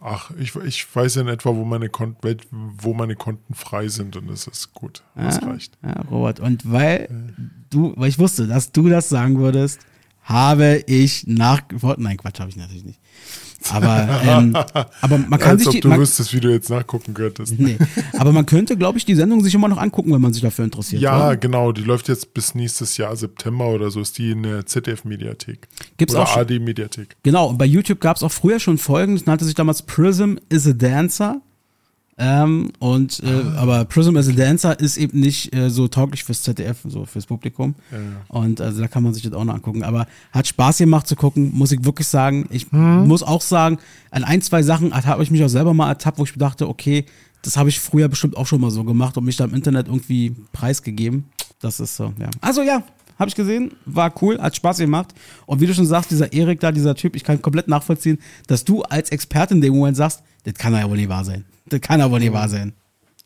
Ach, ich, ich weiß in etwa, wo meine, Konten, wo meine Konten frei sind und das ist gut. Das reicht. Ja, Robert. Und weil du, weil ich wusste, dass du das sagen würdest, habe ich nachgefordert. Nein, Quatsch, habe ich natürlich nicht. Aber, ähm, aber man kann Als sich ob die, du man, wüsstest, wie du jetzt nachgucken könntest. nee, aber man könnte, glaube ich, die Sendung sich immer noch angucken, wenn man sich dafür interessiert. Ja, oder? genau. Die läuft jetzt bis nächstes Jahr, September oder so, ist die in der ZDF-Mediathek. Gibt's oder auch. AD-Mediathek. Genau, und bei YouTube gab es auch früher schon Folgen, das nannte sich damals Prism is a Dancer. Ähm, und äh, Ah. aber Prism as a Dancer ist eben nicht äh, so tauglich fürs ZDF, so fürs Publikum. Ja. Und also da kann man sich das auch noch angucken. Aber hat Spaß gemacht zu gucken, muss ich wirklich sagen. Ich Hm. muss auch sagen, an ein, zwei Sachen habe ich mich auch selber mal ertappt, wo ich dachte, okay, das habe ich früher bestimmt auch schon mal so gemacht und mich da im Internet irgendwie preisgegeben. Das ist so, ja. Also ja, habe ich gesehen, war cool, hat Spaß gemacht. Und wie du schon sagst, dieser Erik da, dieser Typ, ich kann komplett nachvollziehen, dass du als Expertin in dem Moment sagst, das kann ja wohl nicht wahr sein. Das kann wohl nicht wahr sein.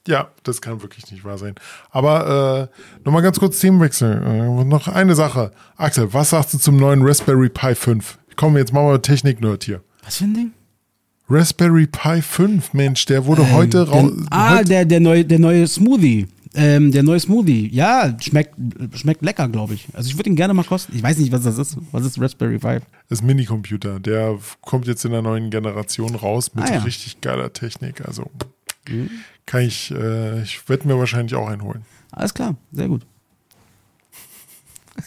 Ja, das kann wirklich nicht wahr sein. Aber äh, nochmal ganz kurz Themenwechsel. Äh, noch eine Sache. Axel, was sagst du zum neuen Raspberry Pi 5? Komm, jetzt machen wir Technik-Nerd hier. Was für ein Ding? Raspberry Pi 5, Mensch, der wurde heute raus. Ah, heute, der, der, neue, der neue Smoothie. Ähm, der neue Smoothie, ja, schmeckt, schmeckt lecker, glaube ich. Also ich würde ihn gerne mal kosten. Ich weiß nicht, was das ist. Was ist Raspberry Pi? Das ist Minicomputer. Der kommt jetzt in der neuen Generation raus mit Ah, ja. richtig geiler Technik. Also kann ich, äh, ich werde mir wahrscheinlich auch einen holen. Alles klar, sehr gut.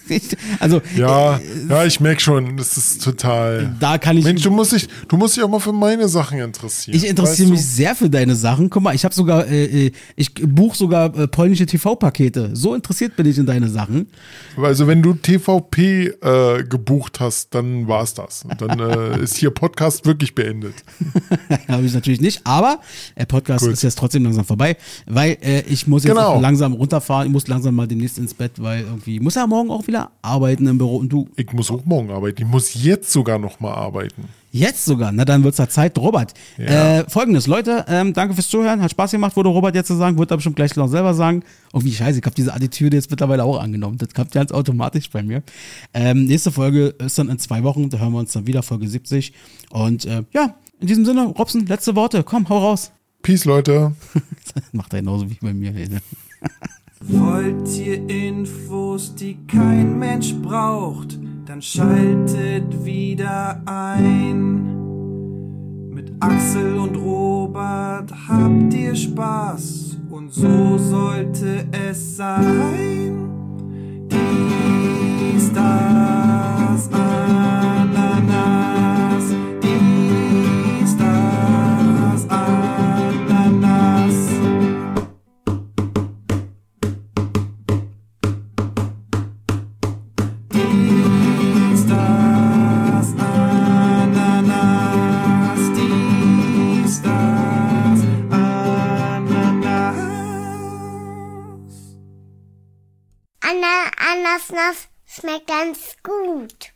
Also, Ja, ja, ich merke schon, das ist total. da kann ich. Mensch, du musst dich, du musst dich auch mal für meine Sachen interessieren. Ich interessiere mich weißt sehr für deine Sachen. Guck mal, ich habe sogar, äh, äh, ich buche sogar äh, polnische TV-Pakete. So interessiert bin ich in deine Sachen. du? Also wenn du TVP äh, gebucht hast, dann war's das. Und dann äh, ist hier Podcast wirklich beendet. habe ich natürlich nicht. Aber der Podcast Gut. ist jetzt trotzdem langsam vorbei, weil äh, ich muss jetzt Genau. langsam runterfahren. Ich muss langsam mal demnächst ins Bett, weil irgendwie muss ja morgen auch wieder arbeiten im Büro. Und du Ich muss auch morgen arbeiten. Ich muss jetzt sogar noch mal arbeiten. Jetzt sogar, na dann wird's da Zeit. Robert, Ja. äh, folgendes, Leute, ähm, danke fürs Zuhören, hat Spaß gemacht, würde Robert jetzt so sagen, wird er bestimmt gleich noch selber sagen. Irgendwie scheiße, ich habe diese Attitüde jetzt mittlerweile auch angenommen. Das kommt ganz automatisch bei mir. Ähm, nächste Folge ist dann in zwei Wochen, da hören wir uns dann wieder, Folge 70. Und äh, ja, in diesem Sinne, Robson, letzte Worte, komm, hau raus. Peace, Leute. Macht er genauso wie bei mir. Wollt ihr Infos, die kein Mensch braucht, dann schaltet wieder ein. Mit Axel und Robert habt ihr Spaß und so sollte es sein. Dies, das, Ananas. Schmeckt ganz gut.